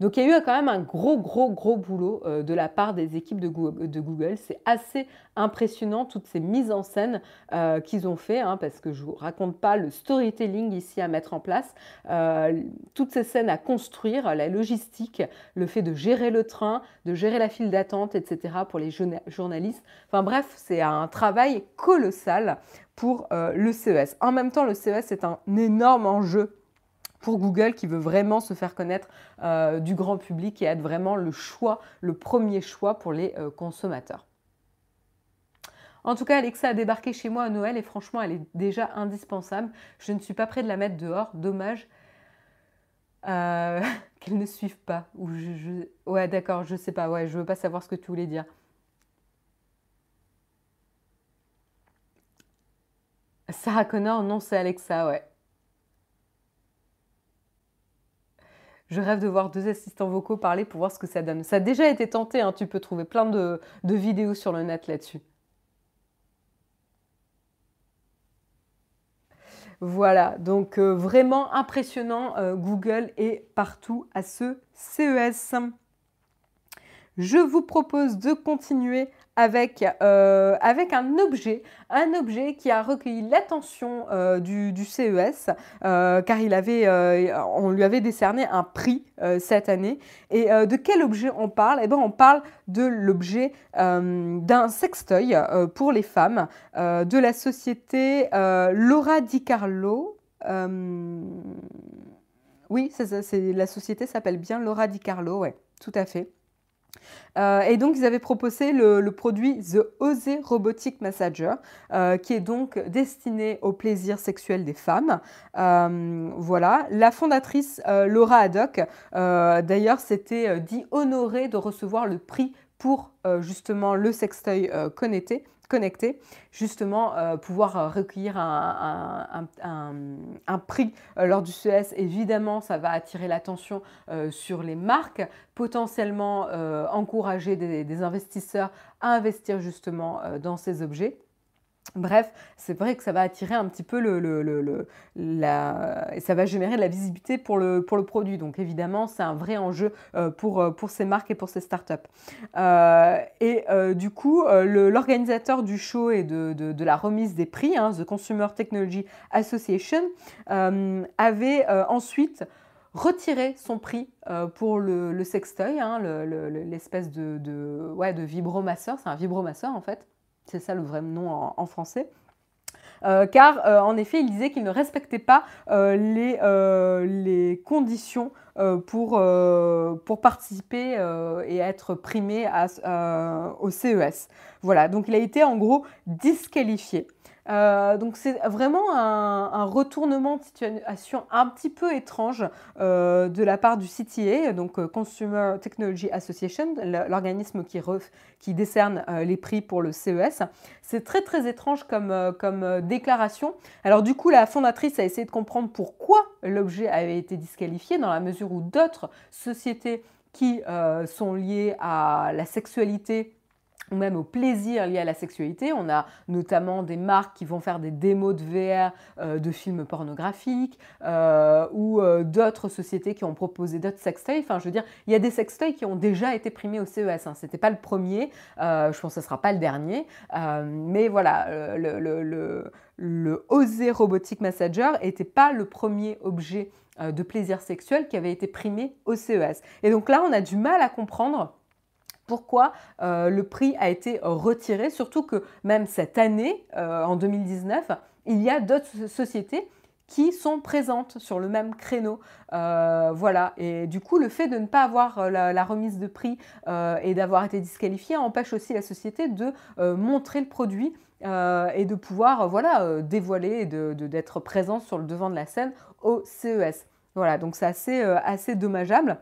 Donc il y a eu quand même un gros, gros, gros boulot euh, de la part des équipes de Google. C'est assez impressionnant toutes ces mises en scène euh, qu'ils ont fait, hein, parce que je ne vous raconte pas le storytelling ici à mettre en place, euh, toutes ces scènes à construire, la logistique, le fait de gérer le train, de gérer la file d'attente, etc. pour les journalistes. Enfin bref, c'est un travail colossal pour le CES. En même temps, le CES est un énorme enjeu pour Google qui veut vraiment se faire connaître euh, du grand public et être vraiment le choix, le premier choix pour les euh, consommateurs. En tout cas, Alexa a débarqué chez moi à Noël et franchement, elle est déjà indispensable. Je ne suis pas prêt de la mettre dehors. Dommage euh, qu'elle ne suive pas. Ouais, d'accord, je sais pas. Ouais, je veux pas savoir ce que tu voulais dire. Sarah Connor, non, c'est Alexa, ouais. Je rêve de voir deux assistants vocaux parler pour voir ce que ça donne. Ça a déjà été tenté, hein. tu peux trouver plein de, vidéos sur le net là-dessus. Voilà, donc euh, vraiment impressionnant, euh, Google est partout à ce CES. Je vous propose de continuer avec, euh, avec un objet, un objet qui a recueilli l'attention euh, du, CES, euh, car il avait, on lui avait décerné un prix cette année. Et de quel objet on parle? Eh bien, on parle de l'objet d'un sextoy pour les femmes de la société Laura Di Carlo. oui, c'est la société s'appelle bien Laura Di Carlo, ouais, tout à fait. Euh, et donc, ils avaient proposé le, produit The Ose Robotic Massager, euh, qui est donc destiné au plaisir sexuel des femmes. Euh, voilà. La fondatrice Laura Haddock, d'ailleurs, s'était dit honorée de recevoir le prix pour justement le sextoy connecté justement euh, pouvoir euh, recueillir un, prix euh, lors du CES. Évidemment, ça va attirer l'attention sur les marques, potentiellement encourager des, investisseurs à investir justement dans ces objets. Bref, c'est vrai que ça va attirer un petit peu le, le, la, et ça va générer de la visibilité pour le, pour le produit. Donc évidemment, c'est un vrai enjeu euh, pour, euh, pour ces marques et pour ces startups. Euh, et du coup, l'organisateur du show et de, de, la remise des prix, hein, The Consumer Technology Association, avait ensuite retiré son prix pour le, sextoy, hein, l'espèce de, de, ouais, de vibromasseur. C'est un vibromasseur en fait. C'est ça le vrai nom en, français. Euh, car euh, en effet, il disait qu'il ne respectait pas euh, les, conditions pour, pour participer et être primé au CES. Voilà, donc il a été en gros disqualifié. Euh, donc c'est vraiment un, retournement de situation un petit peu étrange euh, de la part du CTA, donc euh, Consumer Technology Association, l'organisme qui, décerne les prix pour le CES. C'est très très étrange comme déclaration. Alors du coup, la fondatrice a essayé de comprendre pourquoi l'objet avait été disqualifié dans la mesure où d'autres sociétés qui sont liées à la sexualité ou même au plaisir lié à la sexualité. On a notamment des marques qui vont faire des démos de VR euh, de films pornographiques euh, ou euh, d'autres sociétés qui ont proposé d'autres sextoys. Enfin, je veux dire, il y a des sextoys qui ont déjà été primés au CES. Hein. Ce n'était pas le premier, je pense que ce ne sera pas le dernier. mais voilà, le, le, le, le OSE Robotic Massager n'était pas le premier objet de plaisir sexuel qui avait été primé au CES. Et donc là, on a du mal à comprendre pourquoi euh, le prix a été retiré, surtout que même cette année, euh, en 2019, il y a d'autres sociétés qui sont présentes sur le même créneau. Euh, voilà, et du coup, le fait de ne pas avoir la, remise de prix et d'avoir été disqualifié empêche aussi la société de montrer le produit et de pouvoir voilà, dévoiler et d'être de, présent sur le devant de la scène au CES. Voilà, donc c'est assez, assez dommageable.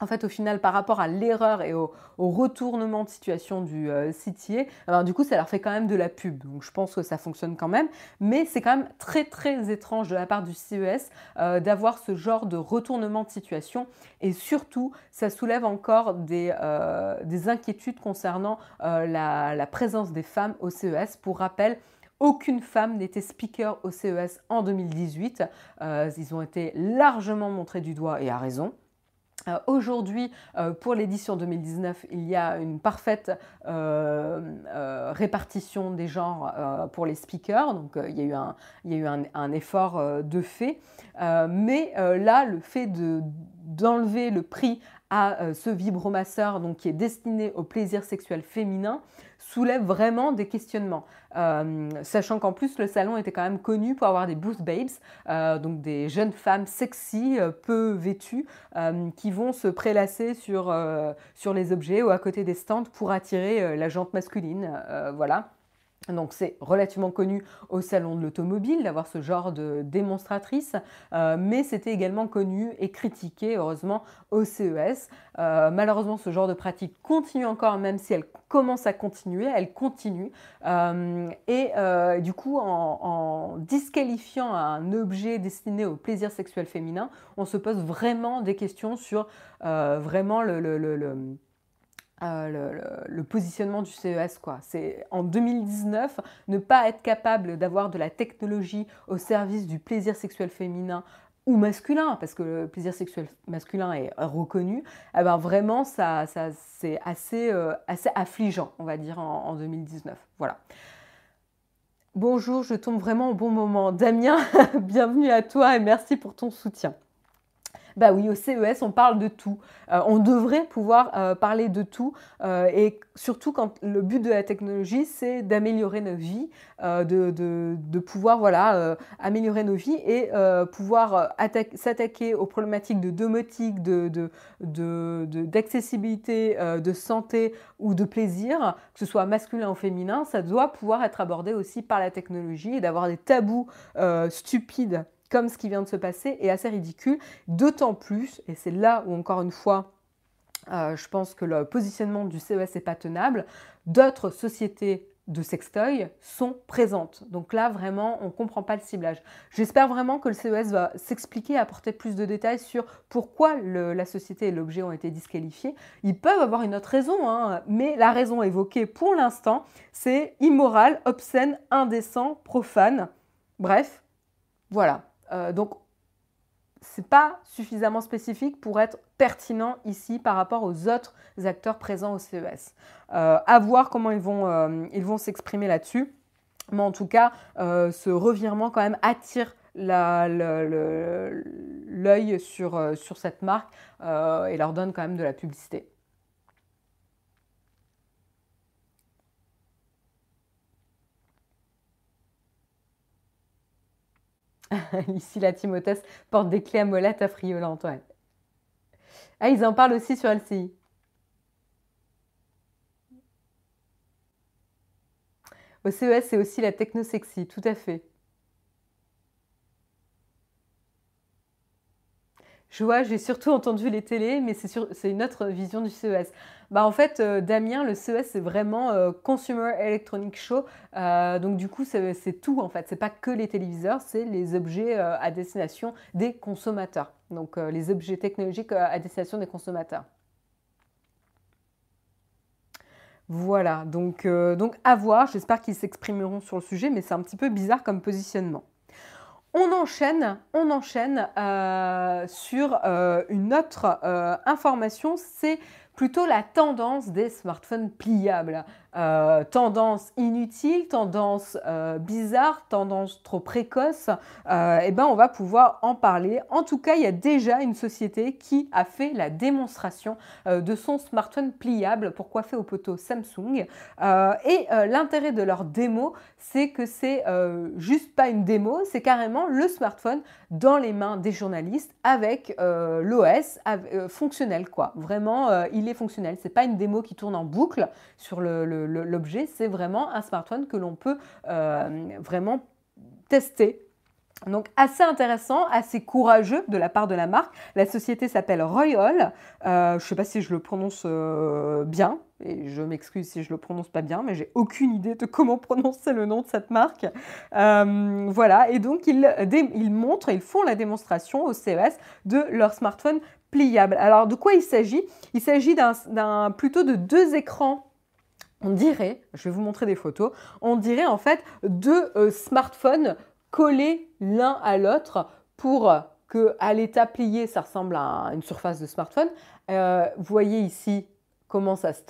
En fait, au final, par rapport à l'erreur et au, retournement de situation du euh, CTA, du coup, ça leur fait quand même de la pub. Donc, je pense que ça fonctionne quand même. Mais c'est quand même très, très étrange de la part du CES euh, d'avoir ce genre de retournement de situation. Et surtout, ça soulève encore des, euh, inquiétudes concernant euh, la, la présence des femmes au CES. Pour rappel, aucune femme n'était speaker au CES en 2018. ils ont été largement montrés du doigt et à raison. Euh, aujourd'hui, euh, pour l'édition 2019, il y a une parfaite euh, répartition des genres pour les speakers, donc il y a eu un, il y a eu un, effort de fait. mais là, le fait d'enlever le prix à ce vibromasseur donc, qui est destiné au plaisir sexuel féminin, soulève vraiment des questionnements. Euh, sachant qu'en plus, le salon était quand même connu pour avoir des booth babes, euh, donc des jeunes femmes sexy, euh, peu vêtues, qui vont se prélasser sur, sur les objets ou à côté des stands pour attirer la jante masculine. voilà. Donc c'est relativement connu au salon de l'automobile d'avoir ce genre de démonstratrice, euh, mais c'était également connu et critiqué heureusement au CES. Euh, malheureusement ce genre de pratique continue encore même si elle commence à continuer, elle continue. Euh, et du coup en, disqualifiant un objet destiné au plaisir sexuel féminin, on se pose vraiment des questions sur vraiment le euh, le, positionnement du CES. Quoi. En 2019, ne pas être capable d'avoir de la technologie au service du plaisir sexuel féminin ou masculin, parce que le plaisir sexuel masculin est reconnu, eh ben vraiment, c'est assez, euh, assez affligeant, on va dire, en, en 2019. Voilà. Bonjour, je tombe vraiment au bon moment. Damien, bienvenue à toi et merci pour ton soutien. Bah oui, au CES, on parle de tout. Euh, on devrait pouvoir euh, parler de tout. Euh, et surtout quand le but de la technologie, c'est d'améliorer nos vies, de, pouvoir voilà, améliorer nos vies et pouvoir s'attaquer aux problématiques de domotique, d'accessibilité, de, de santé ou de plaisir, que ce soit masculin ou féminin, ça doit pouvoir être abordé aussi par la technologie et d'avoir des tabous stupides comme ce qui vient de se passer, est assez ridicule, d'autant plus, et c'est là où encore une fois, euh, je pense que le positionnement du CES n'est pas tenable, d'autres sociétés de sextoy sont présentes. Donc là, vraiment, on ne comprend pas le ciblage. J'espère vraiment que le CES va s'expliquer, apporter plus de détails sur pourquoi la société et l'objet ont été disqualifiés. Ils peuvent avoir une autre raison, hein, mais la raison évoquée pour l'instant, c'est immoral, obscène, indécent, profane. Bref, voilà. Euh, donc, c'est pas suffisamment spécifique pour être pertinent ici par rapport aux autres acteurs présents au CES. Euh, à voir comment ils vont euh, ils vont s'exprimer là-dessus. Mais en tout cas, euh, ce revirement quand même attire l'œil sur, sur cette marque et leur donne quand même de la publicité. Ici, la Timothée porte des clés à molette affriolantes. Ouais. Ah, ils en parlent aussi sur LCI. Au CES, c'est aussi la techno sexy, tout à fait. Je vois, j'ai surtout entendu les télés, mais c'est une autre vision du CES. Bah, en fait, euh, Damien, le CES, c'est vraiment euh, Consumer Electronic Show. Euh, donc, du coup, c'est tout, en fait. C'est pas que les téléviseurs, c'est les objets à destination des consommateurs. Donc, les objets technologiques à destination des consommateurs. Voilà, donc, donc à voir. J'espère qu'ils s'exprimeront sur le sujet, mais c'est un petit peu bizarre comme positionnement. On enchaîne, on enchaîne sur une autre information, c'est plutôt la tendance des smartphones pliables. Euh, tendance inutile, tendance euh, bizarre, tendance trop précoce, euh, eh ben on va pouvoir en parler. En tout cas, il y a déjà une société qui a fait la démonstration de son smartphone pliable pour coiffer au poteau Samsung. et l'intérêt de leur démo, c'est que c'est juste pas une démo, c'est carrément le smartphone dans les mains des journalistes avec l'OS fonctionnel quoi. Vraiment, il est fonctionnel. C'est pas une démo qui tourne en boucle sur le l'objet, c'est vraiment un smartphone que l'on peut euh, vraiment tester donc assez intéressant, assez courageux de la part de la marque. La société s'appelle Royal. Euh, je ne sais pas si je le prononce euh, bien, et je m'excuse si je le prononce pas bien, mais j'ai aucune idée de comment prononcer le nom de cette marque. voilà, et donc ils, montrent, ils font la démonstration au CES de leur smartphone pliable. Alors de quoi il s'agit? Il s'agit plutôt de deux écrans on dirait, je vais vous montrer des photos, on dirait en fait deux euh, smartphones collés l'un à l'autre pour que à l'état plié, ça ressemble à une surface de smartphone. Euh, voyez ici comment ça se.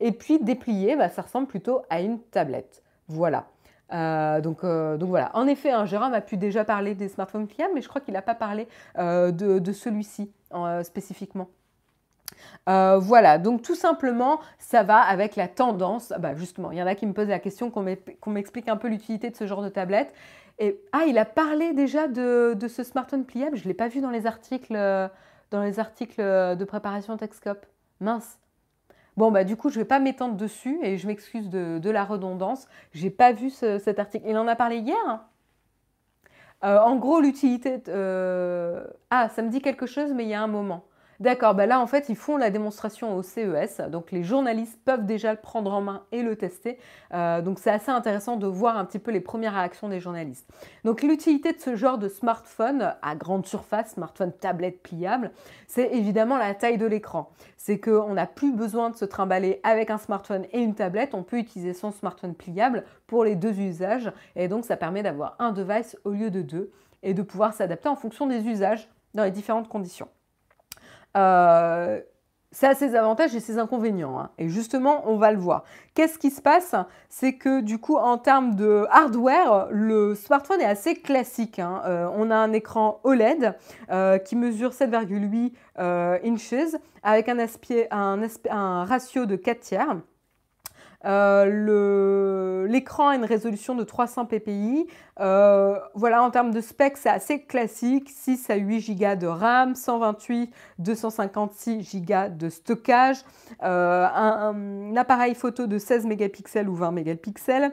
Et puis déplié, bah, ça ressemble plutôt à une tablette. Voilà. Euh, donc, donc, voilà. En effet, hein, Jérôme a pu déjà parler des smartphones pliables, mais je crois qu'il n'a pas parlé de, celui-ci spécifiquement. Euh, voilà, donc tout simplement, ça va avec la tendance. Bah justement, il y en a qui me posent la question, qu'on m'explique un peu l'utilité de ce genre de tablette. Et ah, il a parlé déjà de, ce smartphone pliable. Je ne l'ai pas vu dans les articles, dans les articles de préparation Texcope. Mince. Bon, bah du coup, je ne vais pas m'étendre dessus et je m'excuse de, la redondance. J'ai pas vu cet article. Il en a parlé hier. Euh, en gros, l'utilité. Euh, ah, ça me dit quelque chose, mais il y a un moment. D'accord, bah là en fait ils font la démonstration au CES, donc les journalistes peuvent déjà le prendre en main et le tester. Euh, donc c'est assez intéressant de voir un petit peu les premières réactions des journalistes. Donc l'utilité de ce genre de smartphone à grande surface, smartphone tablette pliable, c'est évidemment la taille de l'écran. C'est qu'on n'a plus besoin de se trimballer avec un smartphone et une tablette, on peut utiliser son smartphone pliable pour les deux usages et donc ça permet d'avoir un device au lieu de deux et de pouvoir s'adapter en fonction des usages dans les différentes conditions. Euh, ça a ses avantages et ses inconvénients. Hein. Et justement, on va le voir. Qu'est-ce qui se passe? C'est que du coup, en termes de hardware, le smartphone est assez classique. Hein. Euh, on a un écran OLED euh, qui mesure 7,8 inches avec un, un, un ratio de 4 tiers. Euh, l'écran a une résolution de 300 ppi. Euh, voilà, en termes de specs, c'est assez classique. 6 à 8 Go de RAM, 128, 256 Go de stockage, euh, un, appareil photo de 16 mégapixels ou 20 mégapixels.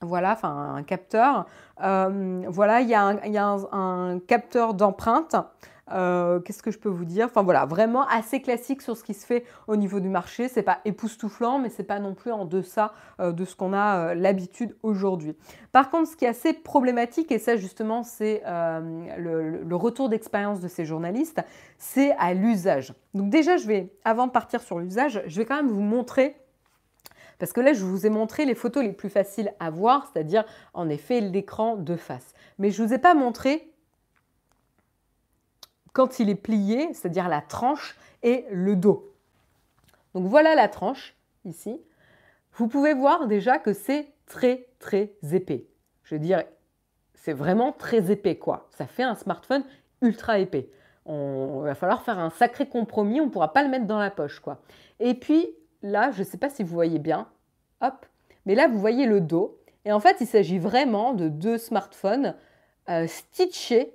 Voilà, enfin un capteur. voilà, il y a un, capteur d'empreinte Euh, qu'est-ce que je peux vous dire? Enfin voilà, vraiment assez classique sur ce qui se fait au niveau du marché. C'est pas époustouflant, mais c'est pas non plus en deçà euh, de ce qu'on a l'habitude aujourd'hui. Par contre, ce qui est assez problématique, et ça justement c'est le, retour d'expérience de ces journalistes, c'est à l'usage. Donc déjà, je vais, avant de partir sur l'usage, je vais quand même vous montrer parce que là, je vous ai montré les photos les plus faciles à voir, c'est-à-dire en effet l'écran de face. Mais je ne vous ai pas montré quand il est plié, c'est-à-dire la tranche et le dos. Donc voilà la tranche ici. Vous pouvez voir déjà que c'est très très épais. Je veux dire, c'est vraiment très épais quoi. Ça fait un smartphone ultra épais. On, il va falloir faire un sacré compromis, on ne pourra pas le mettre dans la poche quoi. Et puis là, je ne sais pas si vous voyez bien, hop, mais là, vous voyez le dos. Et en fait, il s'agit vraiment de deux smartphones euh, stitchés,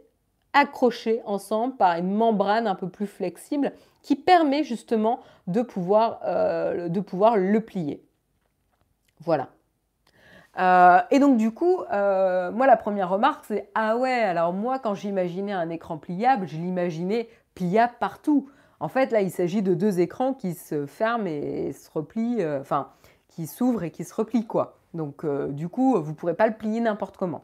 accrochés ensemble par une membrane un peu plus flexible qui permet justement de pouvoir, euh, le plier. Voilà. Euh, et donc du coup, moi la première remarque c'est ah ouais, alors moi quand j'imaginais un écran pliable, je l'imaginais pliable partout. En fait, là, il s'agit de deux écrans qui se ferment et se replient, euh, enfin, qui s'ouvrent et qui se replient, quoi. Donc, euh, du coup, vous ne pourrez pas le plier n'importe comment.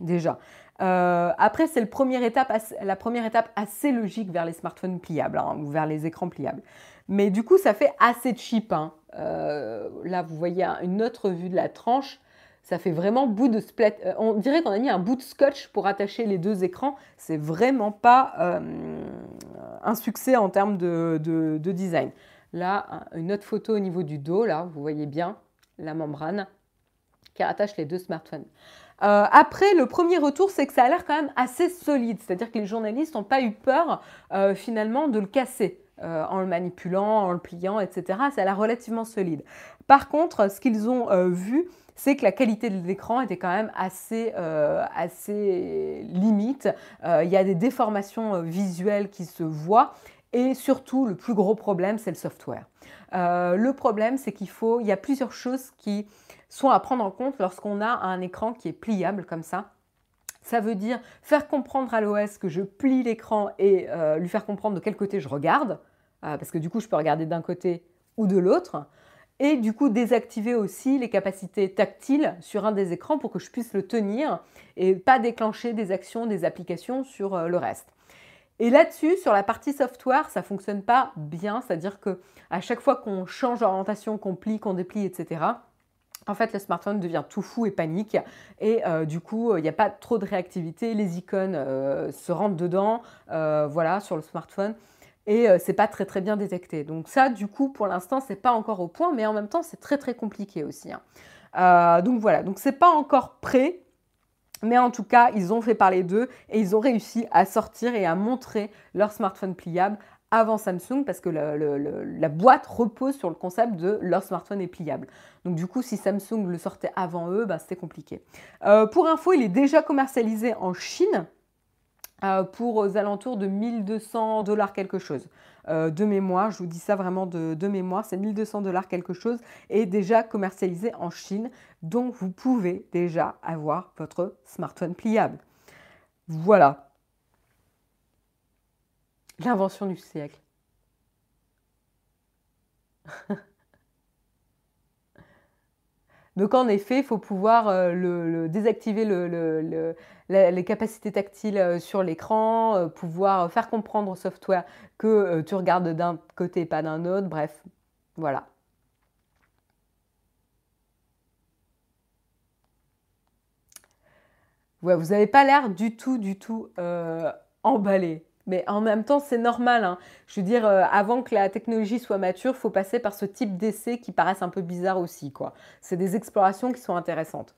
Déjà. Euh, après, c'est la première étape assez logique vers les smartphones pliables hein, ou vers les écrans pliables. Mais du coup, ça fait assez cheap. Hein. là, vous voyez une autre vue de la tranche ça fait vraiment bout de splat. Euh, on dirait qu'on a mis un bout de scotch pour attacher les deux écrans. C'est vraiment pas euh, un succès en termes de, design. Là, une autre photo au niveau du dos, là, vous voyez bien la membrane qui attache les deux smartphones. Euh, après, le premier retour, c'est que ça a l'air quand même assez solide, c'est-à-dire que les journalistes n'ont pas eu peur finalement de le casser. en le manipulant, en le pliant, etc. Ça a l'air relativement solide. Par contre, ce qu'ils ont vu, c'est que la qualité de l'écran était quand même assez, euh, assez limite. Euh, il y a des déformations euh, visuelles qui se voient. Et surtout, le plus gros problème, c'est le software. le problème, c'est qu'il faut, il y a plusieurs choses qui sont à prendre en compte lorsqu'on a un écran qui est pliable comme ça. Ça veut dire faire comprendre à l'OS que je plie l'écran et lui faire comprendre de quel côté je regarde, parce que du coup, je peux regarder d'un côté ou de l'autre et du coup désactiver aussi les capacités tactiles sur un des écrans pour que je puisse le tenir et pas déclencher des actions, des applications sur euh, le reste. Et là-dessus, sur la partie software, ça fonctionne pas bien, c'est-à-dire que à chaque fois qu'on change d'orientation, qu'on plie, qu'on déplie, etc., en fait, le smartphone devient tout fou et panique. Et euh, du coup, il n'y a pas trop de réactivité. Les icônes euh, se rentrent dedans, voilà, sur le smartphone et euh, c'est pas très très bien détecté. Donc ça, du coup, pour l'instant, c'est pas encore au point, mais en même temps, c'est très très compliqué aussi. Hein. Euh, donc voilà, donc c'est pas encore prêt, mais en tout cas, ils ont fait parler d'eux et ils ont réussi à sortir et à montrer leur smartphone pliable avant Samsung parce que la boîte repose sur le concept de leur smartphone est pliable. Donc du coup, si Samsung le sortait avant eux, bah, c'était compliqué. Euh, pour info, il est déjà commercialisé en Chine. Euh, pour aux alentours de 1200 dollars quelque chose. Euh, de mémoire, je vous dis ça vraiment de, mémoire, c'est 1200 dollars quelque chose et déjà commercialisé en Chine. Donc vous pouvez déjà avoir votre smartphone pliable. Voilà. L'invention du siècle. Donc en effet, il faut pouvoir euh, désactiver les capacités tactiles euh, sur l'écran, euh, pouvoir faire comprendre au software que tu regardes d'un côté et pas d'un autre, bref, voilà. Vous n'avez pas l'air du tout, du tout emballé. Mais en même temps, c'est normal. Hein. Je veux dire, euh, avant que la technologie soit mature, il faut passer par ce type d'essais qui paraissent un peu bizarres aussi. quoi. C'est des explorations qui sont intéressantes.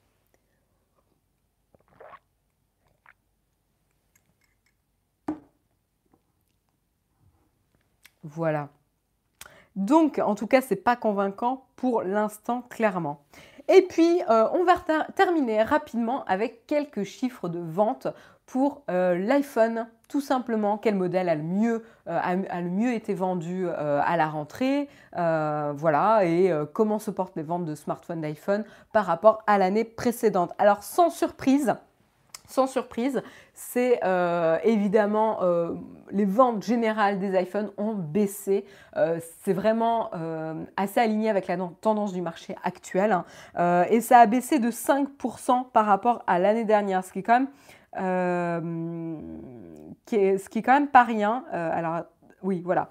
Voilà. Donc, en tout cas, c'est pas convaincant pour l'instant, clairement. Et puis, euh, on va terminer rapidement avec quelques chiffres de vente pour euh, l'iPhone. Tout simplement, quel modèle a le mieux, euh, a, le mieux été vendu à la rentrée, voilà, et comment se portent les ventes de smartphones d'iPhone par rapport à l'année précédente. Alors, sans surprise, sans surprise, c'est euh, évidemment euh, les ventes générales des iPhones ont baissé. Euh, c'est vraiment assez aligné avec la tendance du marché actuel. Hein. et ça a baissé de 5% par rapport à l'année dernière, ce qui est quand même, est, ce qui est quand même pas rien. alors, oui, voilà.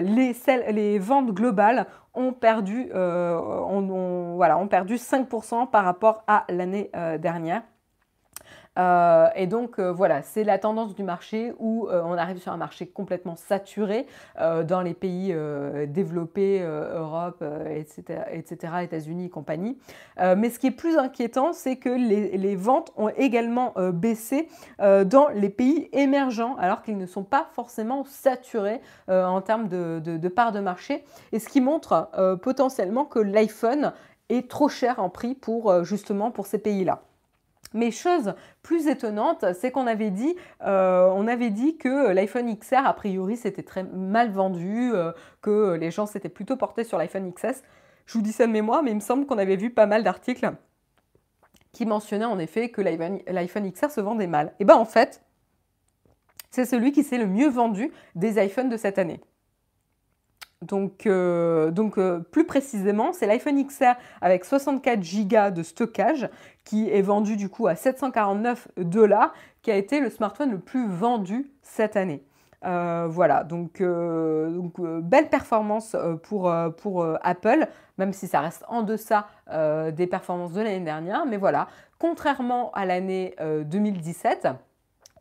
les, les, ventes globales ont perdu, voilà, ont perdu 5% par rapport à l'année dernière. Euh, et donc euh, voilà, c'est la tendance du marché où euh, on arrive sur un marché complètement saturé dans les pays développés, Europe, etc., etc. États-Unis compagnie. mais ce qui est plus inquiétant, c'est que les, ventes ont également baissé dans les pays émergents, alors qu'ils ne sont pas forcément saturés en termes de, de, de part de marché. Et ce qui montre potentiellement que l'iPhone est trop cher en prix pour justement pour ces pays-là. Mais chose plus étonnante, c'est qu'on avait dit, euh, on avait dit que l'iPhone XR, a priori, c'était très mal vendu, euh, que les gens s'étaient plutôt portés sur l'iPhone XS. Je vous dis ça de mémoire, mais il me semble qu'on avait vu pas mal d'articles qui mentionnaient en effet que l'iPhone XR se vendait mal. Et bien en fait, c'est celui qui s'est le mieux vendu des iPhones de cette année. Donc, euh, euh, plus précisément, c'est l'iPhone XR avec 64 Go de stockage qui est vendu du coup à 749 dollars, qui a été le smartphone le plus vendu cette année. Euh, voilà, donc, belle performance pour Apple, même si ça reste en deçà des performances de l'année dernière. Mais voilà, contrairement à l'année 2017,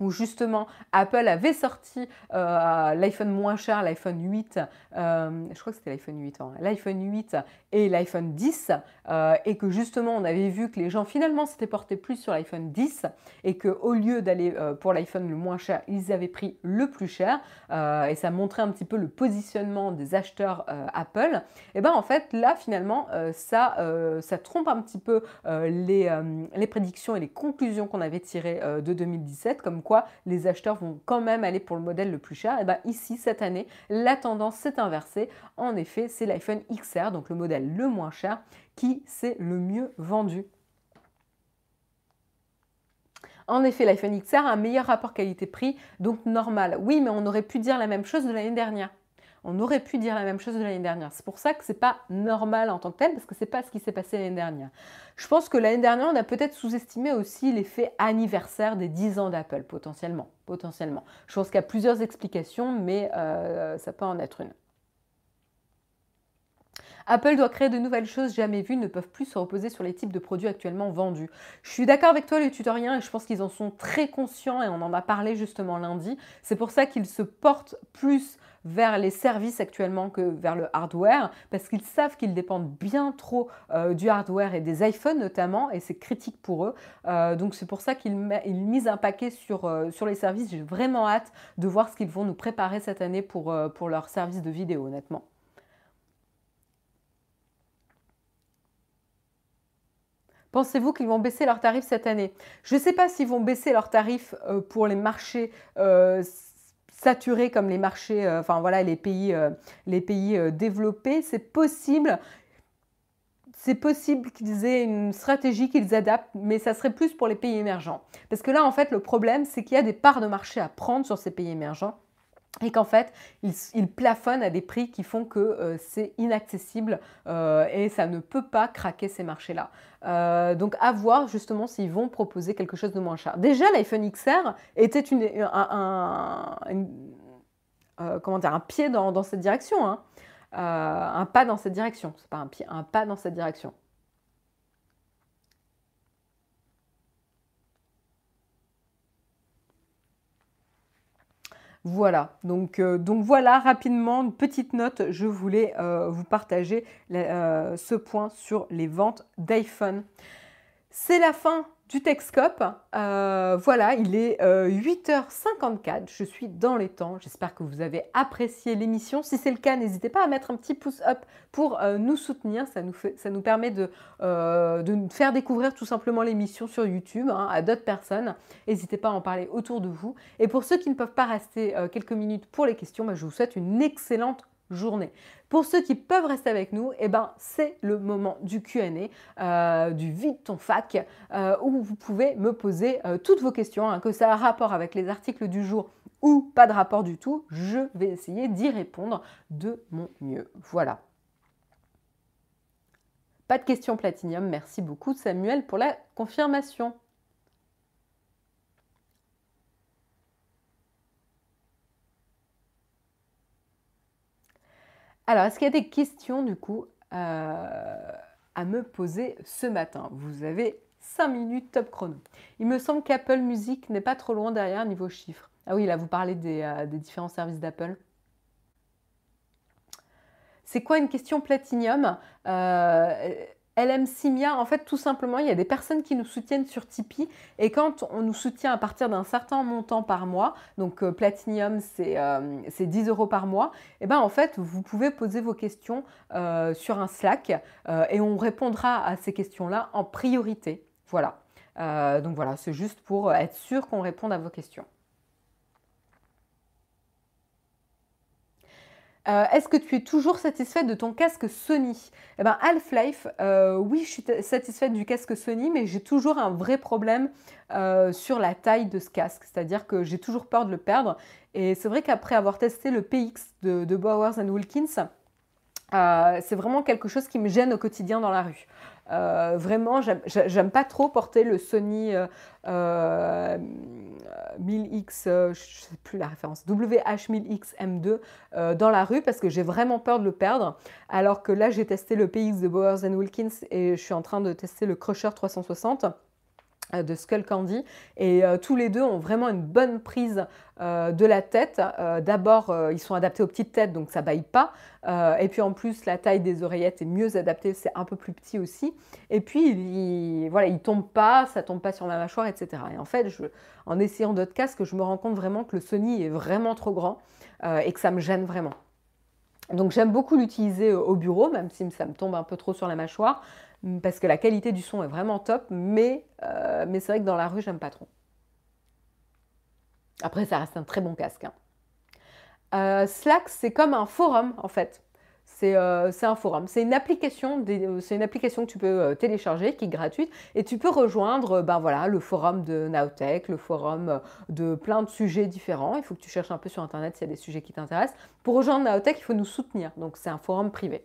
où justement Apple avait sorti euh, l'iPhone moins cher, l'iPhone 8, euh, je crois que c'était l'iPhone 8, hein, l'iPhone 8 et l'iPhone 10, euh, et que justement on avait vu que les gens finalement s'étaient portés plus sur l'iPhone 10 et qu'au lieu d'aller pour l'iPhone le moins cher, ils avaient pris le plus cher, et ça montrait un petit peu le positionnement des acheteurs Apple, et bien en fait là finalement ça, trompe un petit peu les, les prédictions et les conclusions qu'on avait tirées de 2017, comme quoi les acheteurs vont quand même aller pour le modèle le plus cher. Et bien ici, cette année, la tendance s'est inversée. En effet, c'est l'iPhone XR, donc le modèle le moins cher, qui s'est le mieux vendu. En effet, l'iPhone XR a un meilleur rapport qualité-prix, donc normal. Oui, mais on aurait pu dire la même chose de l'année dernière on aurait pu dire la même chose de l'année dernière. C'est pour ça que c'est pas normal en tant que tel, parce que c'est pas ce qui s'est passé l'année dernière. Je pense que l'année dernière, on a peut-être sous-estimé aussi l'effet anniversaire des 10 ans d'Apple, potentiellement. potentiellement. Je pense qu'il y a plusieurs explications, mais euh, ça peut en être une. Apple doit créer de nouvelles choses jamais vues, ne peuvent plus se reposer sur les types de produits actuellement vendus. Je suis d'accord avec toi les tutoriens et je pense qu'ils en sont très conscients et on en a parlé justement lundi. C'est pour ça qu'ils se portent plus vers les services actuellement que vers le hardware, parce qu'ils savent qu'ils dépendent bien trop euh, du hardware et des iPhones notamment, et c'est critique pour eux. Euh, donc c'est pour ça qu'ils misent un paquet sur, euh, sur les services. J'ai vraiment hâte de voir ce qu'ils vont nous préparer cette année pour, pour leur service de vidéo, honnêtement. Pensez-vous qu'ils vont baisser leurs tarifs cette année? Je ne sais pas s'ils vont baisser leurs tarifs pour les marchés saturés comme les marchés, euh, voilà, les pays, euh, les euh, développés, c'est possible. C'est possible qu'ils aient une stratégie qu'ils adaptent, mais ça serait plus pour les pays émergents. Parce que là, en fait, le problème, c'est qu'il y a des parts de marché à prendre sur ces pays émergents et qu'en fait, ils, plafonnent à des prix qui font que euh, c'est inaccessible euh, et ça ne peut pas craquer ces marchés-là. Euh, donc à voir justement s'ils vont proposer quelque chose de moins cher. Déjà, l'iPhone XR était un, comment dire, un pied dans, cette direction, hein. un pas dans cette direction. C'est pas un pied, un pas dans cette direction. Voilà, donc, euh, donc voilà rapidement une petite note, je voulais euh, vous partager euh, ce point sur les ventes d'iPhone. C'est la fin du Techscope. Euh, voilà, il est 8h54. Euh, je suis dans les temps. J'espère que vous avez apprécié l'émission. Si c'est le cas, n'hésitez pas à mettre un petit pouce up pour euh, nous soutenir. Ça nous, fait, ça nous permet de, de faire découvrir tout simplement l'émission sur YouTube hein, à d'autres personnes. N'hésitez pas à en parler autour de vous. Et pour ceux qui ne peuvent pas rester quelques minutes pour les questions, bah, je vous souhaite une excellente journée. Pour ceux qui peuvent rester avec nous, eh ben, c'est le moment du Q&A, euh, du vide ton fac, euh, où vous pouvez me poser euh, toutes vos questions, hein, que ça a rapport avec les articles du jour ou pas de rapport du tout, je vais essayer d'y répondre de mon mieux. Voilà. Pas de questions platinium, merci beaucoup Samuel pour la confirmation. Alors, est-ce qu'il y a des questions du coup euh, à me poser ce matin? Vous avez 5 minutes top chrono. Il me semble qu'Apple Music n'est pas trop loin derrière niveau chiffres. Ah oui, là vous parlez des, euh, différents services d'Apple. C'est quoi une question platinium euh, LM Simia, en fait, tout simplement, il y a des personnes qui nous soutiennent sur Tipeee et quand on nous soutient à partir d'un certain montant par mois, donc euh, Platinum, c'est 10 euros par mois, et eh ben en fait, vous pouvez poser vos questions sur un Slack et on répondra à ces questions-là en priorité. Voilà. donc voilà, c'est juste pour être sûr qu'on réponde à vos questions. Euh, est-ce que tu es toujours satisfaite de ton casque Sony? Eh bien, Half-Life, euh, oui, je suis satisfaite du casque Sony, mais j'ai toujours un vrai problème euh, sur la taille de ce casque. C'est-à-dire que j'ai toujours peur de le perdre. Et c'est vrai qu'après avoir testé le PX de, de Bowers Wilkins, c'est vraiment quelque chose qui me gêne au quotidien dans la rue. Euh, vraiment, j'aime pas trop porter le Sony 1000X, euh, euh, je sais plus la référence, WH1000X M2 dans la rue parce que j'ai vraiment peur de le perdre. Alors que là, j'ai testé le PX de Bowers Wilkins et je suis en train de tester le Crusher 360 de Skull Candy et tous les deux ont vraiment une bonne prise euh, de la tête. Euh, d'abord, euh, ils sont adaptés aux petites têtes, donc ça baille pas. et puis en plus, la taille des oreillettes est mieux adaptée, c'est un peu plus petit aussi. Et puis, il, voilà, il tombe pas, ça tombe pas sur ma mâchoire, etc. Et en fait, en essayant d'autres casques, je me rends compte vraiment que le Sony est vraiment trop grand et que ça me gêne vraiment. Donc j'aime beaucoup l'utiliser au bureau, même si ça me tombe un peu trop sur la mâchoire, parce que la qualité du son est vraiment top, mais, mais c'est vrai que dans la rue, j'aime pas trop. Après, ça reste un très bon casque. Hein. Euh, Slack, c'est comme un forum en fait. C'est euh, un forum. C'est une, application, euh, que tu peux télécharger qui est gratuite et tu peux rejoindre ben le forum de Nowtech, le forum de plein de sujets différents. Il faut que tu cherches un peu sur Internet s'il y a des sujets qui t'intéressent. Pour rejoindre Nowtech, il faut nous soutenir. Donc c'est un forum privé.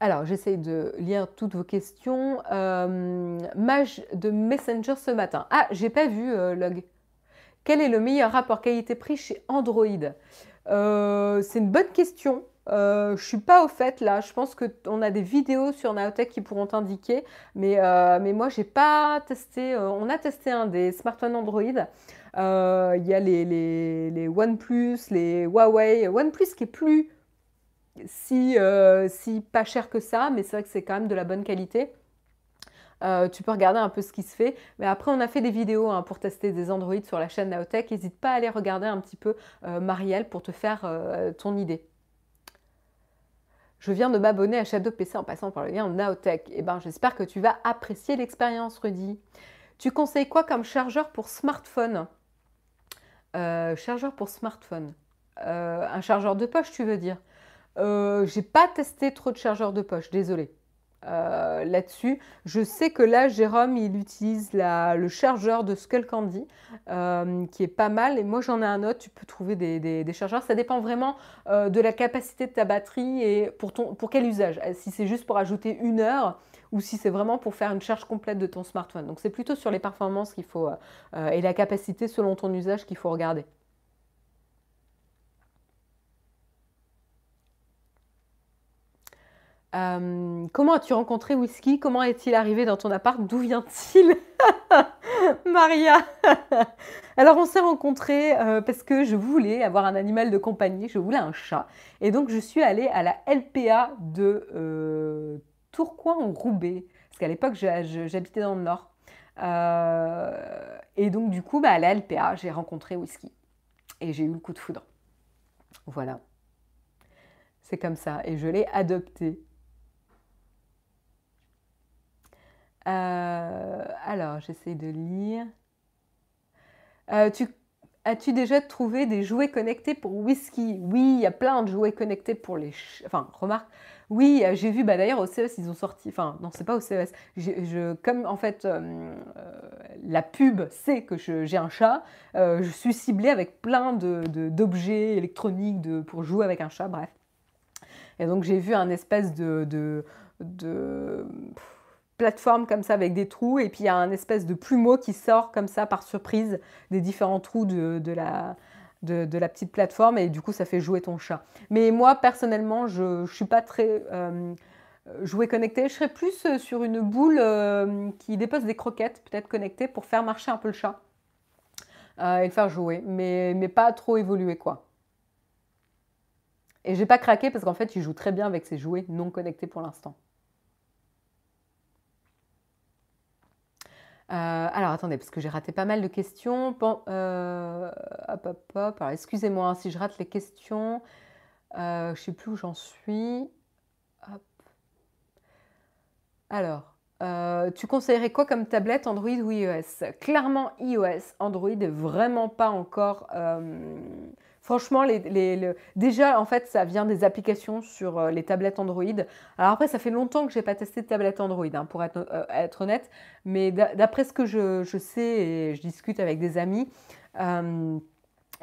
Alors, j'essaye de lire toutes vos questions. Euh, mage de Messenger ce matin. Ah, j'ai pas vu euh, Log. Quel est le meilleur rapport qualité-prix chez Android? Euh, C'est une bonne question. je suis pas au fait là. Je pense qu'on a des vidéos sur Naotech qui pourront t'indiquer. Mais, mais moi, j'ai pas testé. on a testé un des smartphones Android. Il y a les, les, les OnePlus, les Huawei. OnePlus qui est plus euh, si, pas cher que ça, mais c'est vrai que c'est quand même de la bonne qualité. Euh, tu peux regarder un peu ce qui se fait. Mais après, on a fait des vidéos hein, pour tester des Android sur la chaîne Naotech. N'hésite pas à aller regarder un petit peu euh, Marielle pour te faire ton idée. Je viens de m'abonner à Shadow PC en passant par le lien Naotech. Eh ben, j'espère que tu vas apprécier l'expérience, Rudy. Tu conseilles quoi comme chargeur pour smartphone? Chargeur pour smartphone. un chargeur de poche, tu veux dire? Euh, j'ai pas testé trop de chargeurs de poche, désolé. Euh, là-dessus. Je sais que là, Jérôme, il utilise le chargeur de Skull Candy, euh, qui est pas mal. Et moi, j'en ai un autre. Tu peux trouver des, chargeurs. Ça dépend vraiment de la capacité de ta batterie et pour, ton, pour quel usage. Si c'est juste pour ajouter une heure ou si c'est vraiment pour faire une charge complète de ton smartphone. Donc, c'est plutôt sur les performances qu'il faut et la capacité selon ton usage qu'il faut regarder. Euh, comment as-tu rencontré Whisky? Comment est-il arrivé dans ton appart? D'où vient-il? Maria Alors on s'est rencontrés euh, parce que je voulais avoir un animal de compagnie, je voulais un chat. Et donc je suis allée à la LPA de euh, Tourcoing ou Roubaix, parce qu'à l'époque j'habitais dans le nord. et donc du coup, bah, à la LPA, j'ai rencontré Whisky. Et j'ai eu le coup de foudre. Voilà. C'est comme ça. Et je l'ai adopté. Euh, alors, j'essaie de lire. tu As-tu déjà trouvé des jouets connectés pour whisky? Oui, il y a plein de jouets connectés pour les... Enfin, remarque, oui, euh, j'ai vu, bah, d'ailleurs au CES, ils ont sorti, enfin non, c'est pas au CES, comme en fait euh, euh, la pub sait que j'ai un chat, je suis ciblée avec plein d'objets de, électroniques pour jouer avec un chat, bref. Et donc j'ai vu un espèce de plateforme comme ça avec des trous et puis il y a un espèce de plumeau qui sort comme ça par surprise des différents trous de, la, petite plateforme et du coup ça fait jouer ton chat. Mais moi personnellement je ne suis pas très euh, jouet connecté, je serais plus euh, sur une boule euh, qui dépose des croquettes peut-être connectées pour faire marcher un peu le chat et le faire jouer, mais, mais pas trop évoluer quoi. Et j'ai pas craqué parce qu'en fait il joue très bien avec ses jouets non connectés pour l'instant. Euh, alors attendez, parce que j'ai raté pas mal de questions. Euh, hop, hop, hop. Excusez-moi hein, si je rate les questions. Euh, je ne sais plus où j'en suis. Hop. Alors, tu conseillerais quoi comme tablette Android ou iOS? Clairement iOS. Android est vraiment pas encore Franchement, déjà, en fait, ça vient des applications sur euh, les tablettes Android. Alors après, ça fait longtemps que je n'ai pas testé de tablette Android, hein, pour être, euh, honnête. Mais d'après ce que je, sais et je discute avec des amis, euh,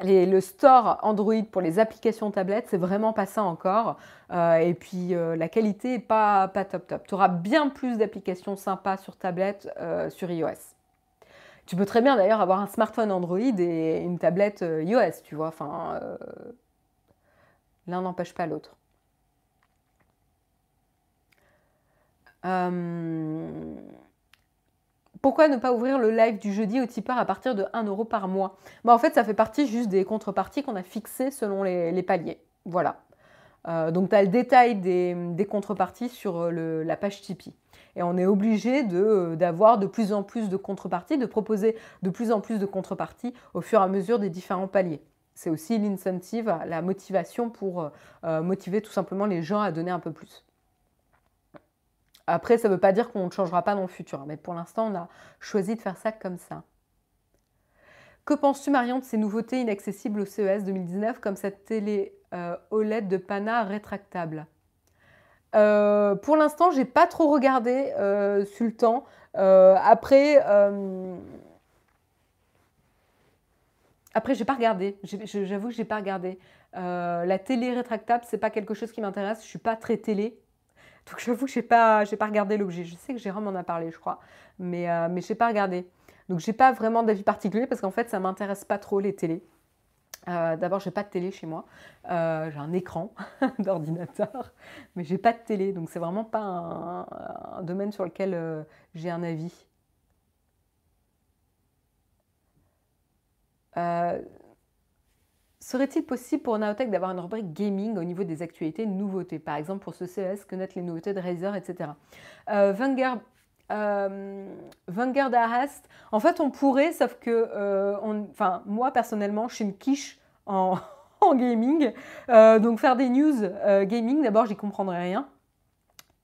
le store Android pour les applications tablettes, c'est vraiment pas ça encore. et puis la qualité n'est pas, pas top top. Tu auras bien plus d'applications sympas sur tablette sur iOS. Tu peux très bien d'ailleurs avoir un smartphone Android et une tablette euh, iOS, tu vois. Enfin, euh, l'un n'empêche pas l'autre. Euh, pourquoi ne pas ouvrir le live du jeudi au tipeur à partir de 1 euro par mois? Bah, En fait, ça fait partie juste des contreparties qu'on a fixées selon les, paliers. Voilà. donc, tu as le détail des, contreparties sur la page Tipeee. Et on est obligé euh, d'avoir de, plus en plus de contreparties, de proposer de plus en plus de contreparties au fur et à mesure des différents paliers. C'est aussi l'incentive, la motivation pour euh, euh, motiver tout simplement les gens à donner un peu plus. Après, ça ne veut pas dire qu'on ne changera pas dans le futur, mais pour l'instant, on a choisi de faire ça comme ça. Que penses-tu, Marion, de ces nouveautés inaccessibles au CES 2019, comme cette télé OLED de Pana rétractable? Euh, pour l'instant, j'ai pas trop regardé euh, Sultan. Euh, après, après, j'ai pas regardé. J'avoue que j'ai pas regardé. la télé rétractable, c'est pas quelque chose qui m'intéresse. Je suis pas très télé. Donc j'avoue que j'ai pas, pas regardé l'objet. Je sais que Jérôme en a parlé, je crois, mais mais j'ai pas regardé. Donc j'ai pas vraiment d'avis particulier parce qu'en fait ça m'intéresse pas trop les télés. Euh, D'abord, j'ai pas de télé chez moi. Euh, j'ai un écran d'ordinateur, mais j'ai pas de télé, donc c'est vraiment pas un, domaine sur lequel euh, j'ai un avis. Euh, serait-il possible pour Naotech d'avoir une rubrique gaming au niveau des actualités nouveautés Par exemple, pour ce CES, connaître les nouveautés de Razer, etc. Vanguard, euh, Vanguard Arrest, en fait, on pourrait, sauf que, euh, enfin, moi personnellement, je suis une quiche en, gaming. Euh, donc, faire des news gaming, d'abord, j'y comprendrais rien.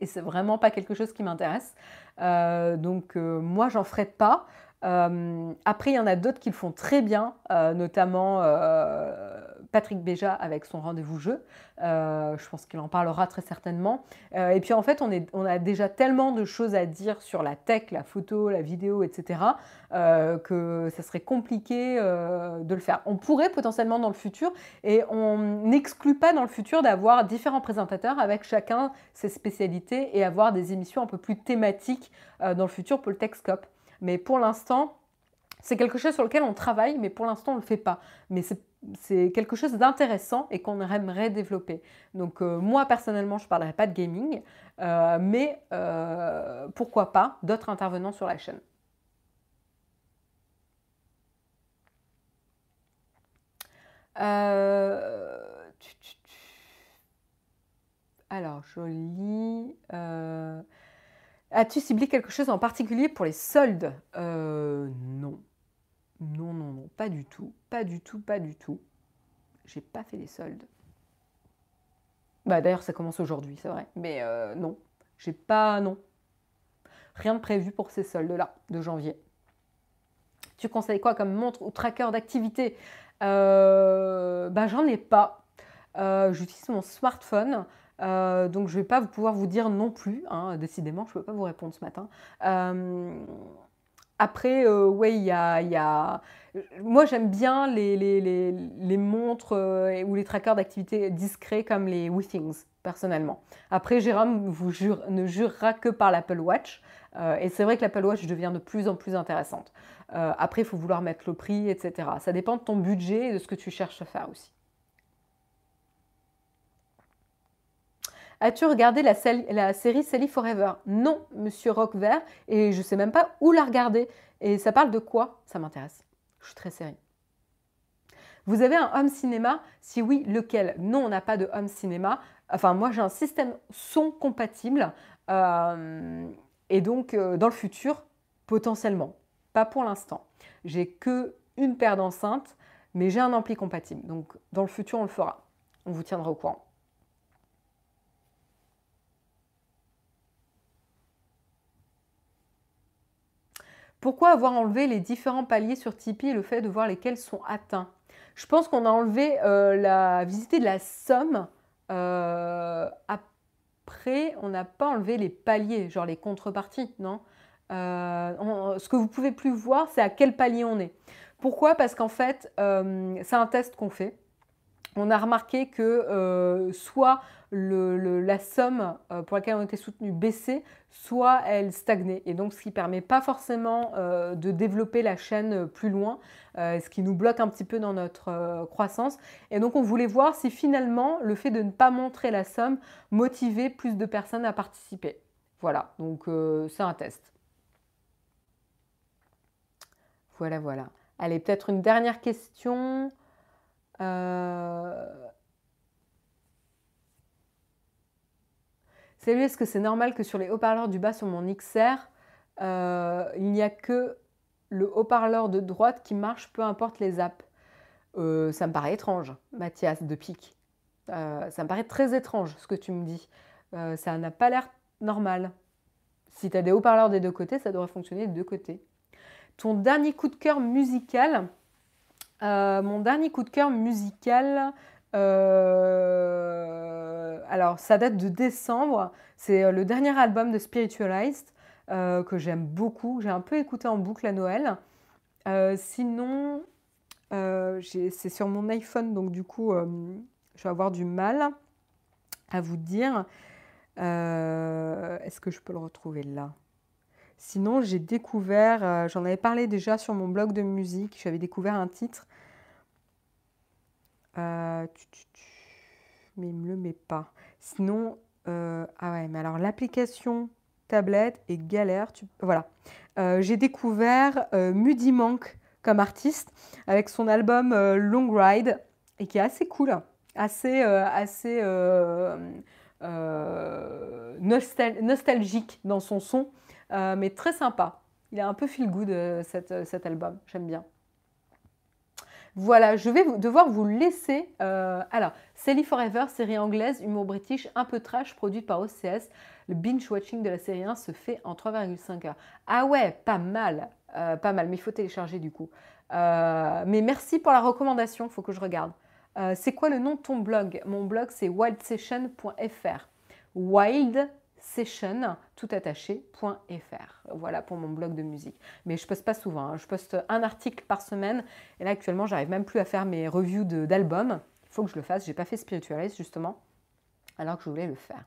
Et c'est vraiment pas quelque chose qui m'intéresse. donc, moi, j'en ferai pas. après, il y en a d'autres qui le font très bien, notamment Patrick Béja avec son rendez-vous jeu. Euh, je pense qu'il en parlera très certainement. Euh, et puis en fait, on, a déjà tellement de choses à dire sur la tech, la photo, la vidéo, etc., euh, que ça serait compliqué de le faire. On pourrait potentiellement dans le futur, et on n'exclut pas dans le futur d'avoir différents présentateurs avec chacun ses spécialités et avoir des émissions un peu plus thématiques dans le futur pour le Techscope. Mais pour l'instant, c'est quelque chose sur lequel on travaille, mais pour l'instant, on ne le fait pas. Mais c'est quelque chose d'intéressant et qu'on aimerait développer. Donc euh, moi personnellement, je ne parlerai pas de gaming, euh, mais euh, pourquoi pas d'autres intervenants sur la chaîne. Alors, je. As-tu ciblé quelque chose en particulier pour les soldes? Non. Non, non, non, pas du tout, pas du tout, pas du tout. J'ai pas fait les soldes. Bah d'ailleurs ça commence aujourd'hui, c'est vrai, mais euh, non, j'ai pas, non, rien de prévu pour ces soldes là de janvier. Tu conseilles quoi comme montre ou tracker d'activité? Euh, ben, J'en ai pas. Euh, j'utilise mon smartphone. Donc je ne vais pas pouvoir vous dire non plus, hein, décidément, je ne peux pas vous répondre ce matin. Après, oui, il y a, Moi j'aime bien les, montres ou les trackers d'activité discrets comme les WeThings, personnellement. Après, Jérôme ne jurera que par l'Apple Watch. et c'est vrai que l'Apple Watch devient de plus en plus intéressante. après, il faut vouloir mettre le prix, etc. Ça dépend de ton budget et de ce que tu cherches à faire aussi. As-tu regardé la, série Sally Forever? Non, monsieur Roquevert, et je ne sais même pas où la regarder. Et ça parle de quoi? Ça m'intéresse. Je suis très série. Vous avez un home cinéma? Si oui, lequel? Non, on n'a pas de home cinéma. Enfin, moi, j'ai un système son compatible. Euh, et donc, euh, dans le futur, potentiellement. Pas pour l'instant. J'ai que une paire d'enceintes, mais j'ai un ampli compatible. Donc, dans le futur, on le fera. On vous tiendra au courant. Pourquoi avoir enlevé les différents paliers sur Tipeee et le fait de voir lesquels sont atteints? Je pense qu'on a enlevé euh, la visite de la somme. Euh, après, on n'a pas enlevé les paliers, genre les contreparties, non? Euh, Ce que vous pouvez plus voir, c'est à quel palier on est. Pourquoi? Parce qu'en fait, c'est un test qu'on fait on a remarqué que euh, soit la somme euh, pour laquelle on était soutenu baissait, soit elle stagnait. Et donc, ce qui ne permet pas forcément euh, de développer la chaîne plus loin, ce qui nous bloque un petit peu dans notre croissance. Et donc, on voulait voir si finalement, le fait de ne pas montrer la somme motivait plus de personnes à participer. Voilà, donc c'est un test. Voilà, voilà. Allez, peut-être une dernière question. Euh... Salut, est-ce que c'est normal que sur les haut-parleurs du bas sur mon XR, euh, il n'y a que le haut-parleur de droite qui marche, peu importe les apps? Euh, Ça me paraît étrange, Mathias de Pic. Euh, ça me paraît très étrange ce que tu me dis. ça n'a pas l'air normal. Si tu as des haut-parleurs des deux côtés, ça devrait fonctionner des deux côtés. Ton dernier coup de cœur musical, euh, mon dernier coup de cœur musical, euh, alors ça date de décembre, c'est euh, le dernier album de Spiritualized que j'aime beaucoup, j'ai un peu écouté en boucle à Noël. sinon, c'est sur mon iPhone, donc du coup, je vais avoir du mal à vous dire. Est-ce que je peux le retrouver là? Sinon, j'ai découvert, j'en avais parlé déjà sur mon blog de musique, j'avais découvert un titre euh, mais il me le met pas. Sinon, euh, ah ouais, mais alors l'application tablette est galère. Voilà. Euh, j'ai découvert Mudi Monk comme artiste avec son album Long Ride et qui est assez cool, assez, assez nostalgique dans son son, mais très sympa. Il est un peu feel good cet album, j'aime bien. Voilà, je vais devoir vous laisser. Euh, alors, Sally Forever, série anglaise, humour british, un peu trash, produite par OCS. Le binge-watching de la série 1 se fait en 3,5 heures. Ah ouais, pas mal, euh, pas mal, mais il faut télécharger du coup. Euh, mais merci pour la recommandation, il faut que je regarde. c'est quoi le nom de ton blog? Mon blog, c'est wildsession.fr. Wild session Voilà pour mon blog de musique. Mais je poste pas souvent. Hein. Je poste un article par semaine. Et là, actuellement, j'arrive même plus à faire mes reviews d'albums. Il faut que je le fasse. J'ai pas fait Spiritualist justement, alors que je voulais le faire.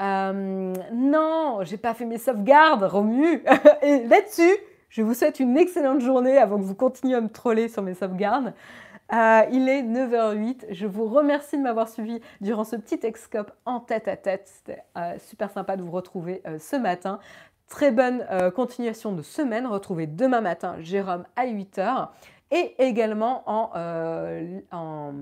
Euh, non, j'ai pas fait mes sauvegardes, Romu. et là-dessus, je vous souhaite une excellente journée avant que vous continuiez à me troller sur mes sauvegardes. Euh, il est 9h08. Je vous remercie de m'avoir suivi durant ce petit Excope en tête à tête. C'était euh, super sympa de vous retrouver euh, ce matin. Très bonne continuation de semaine. Retrouvez demain matin Jérôme à 8h et également en,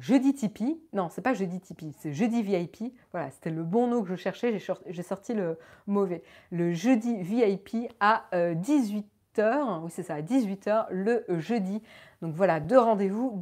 jeudi Tipeee. Non, c'est pas jeudi Tipeee, c'est jeudi VIP. Voilà, c'était le bon nom que je cherchais. J'ai sorti le mauvais. Le jeudi VIP à 18h oui c'est ça, à 18h le jeudi. Donc voilà, deux rendez-vous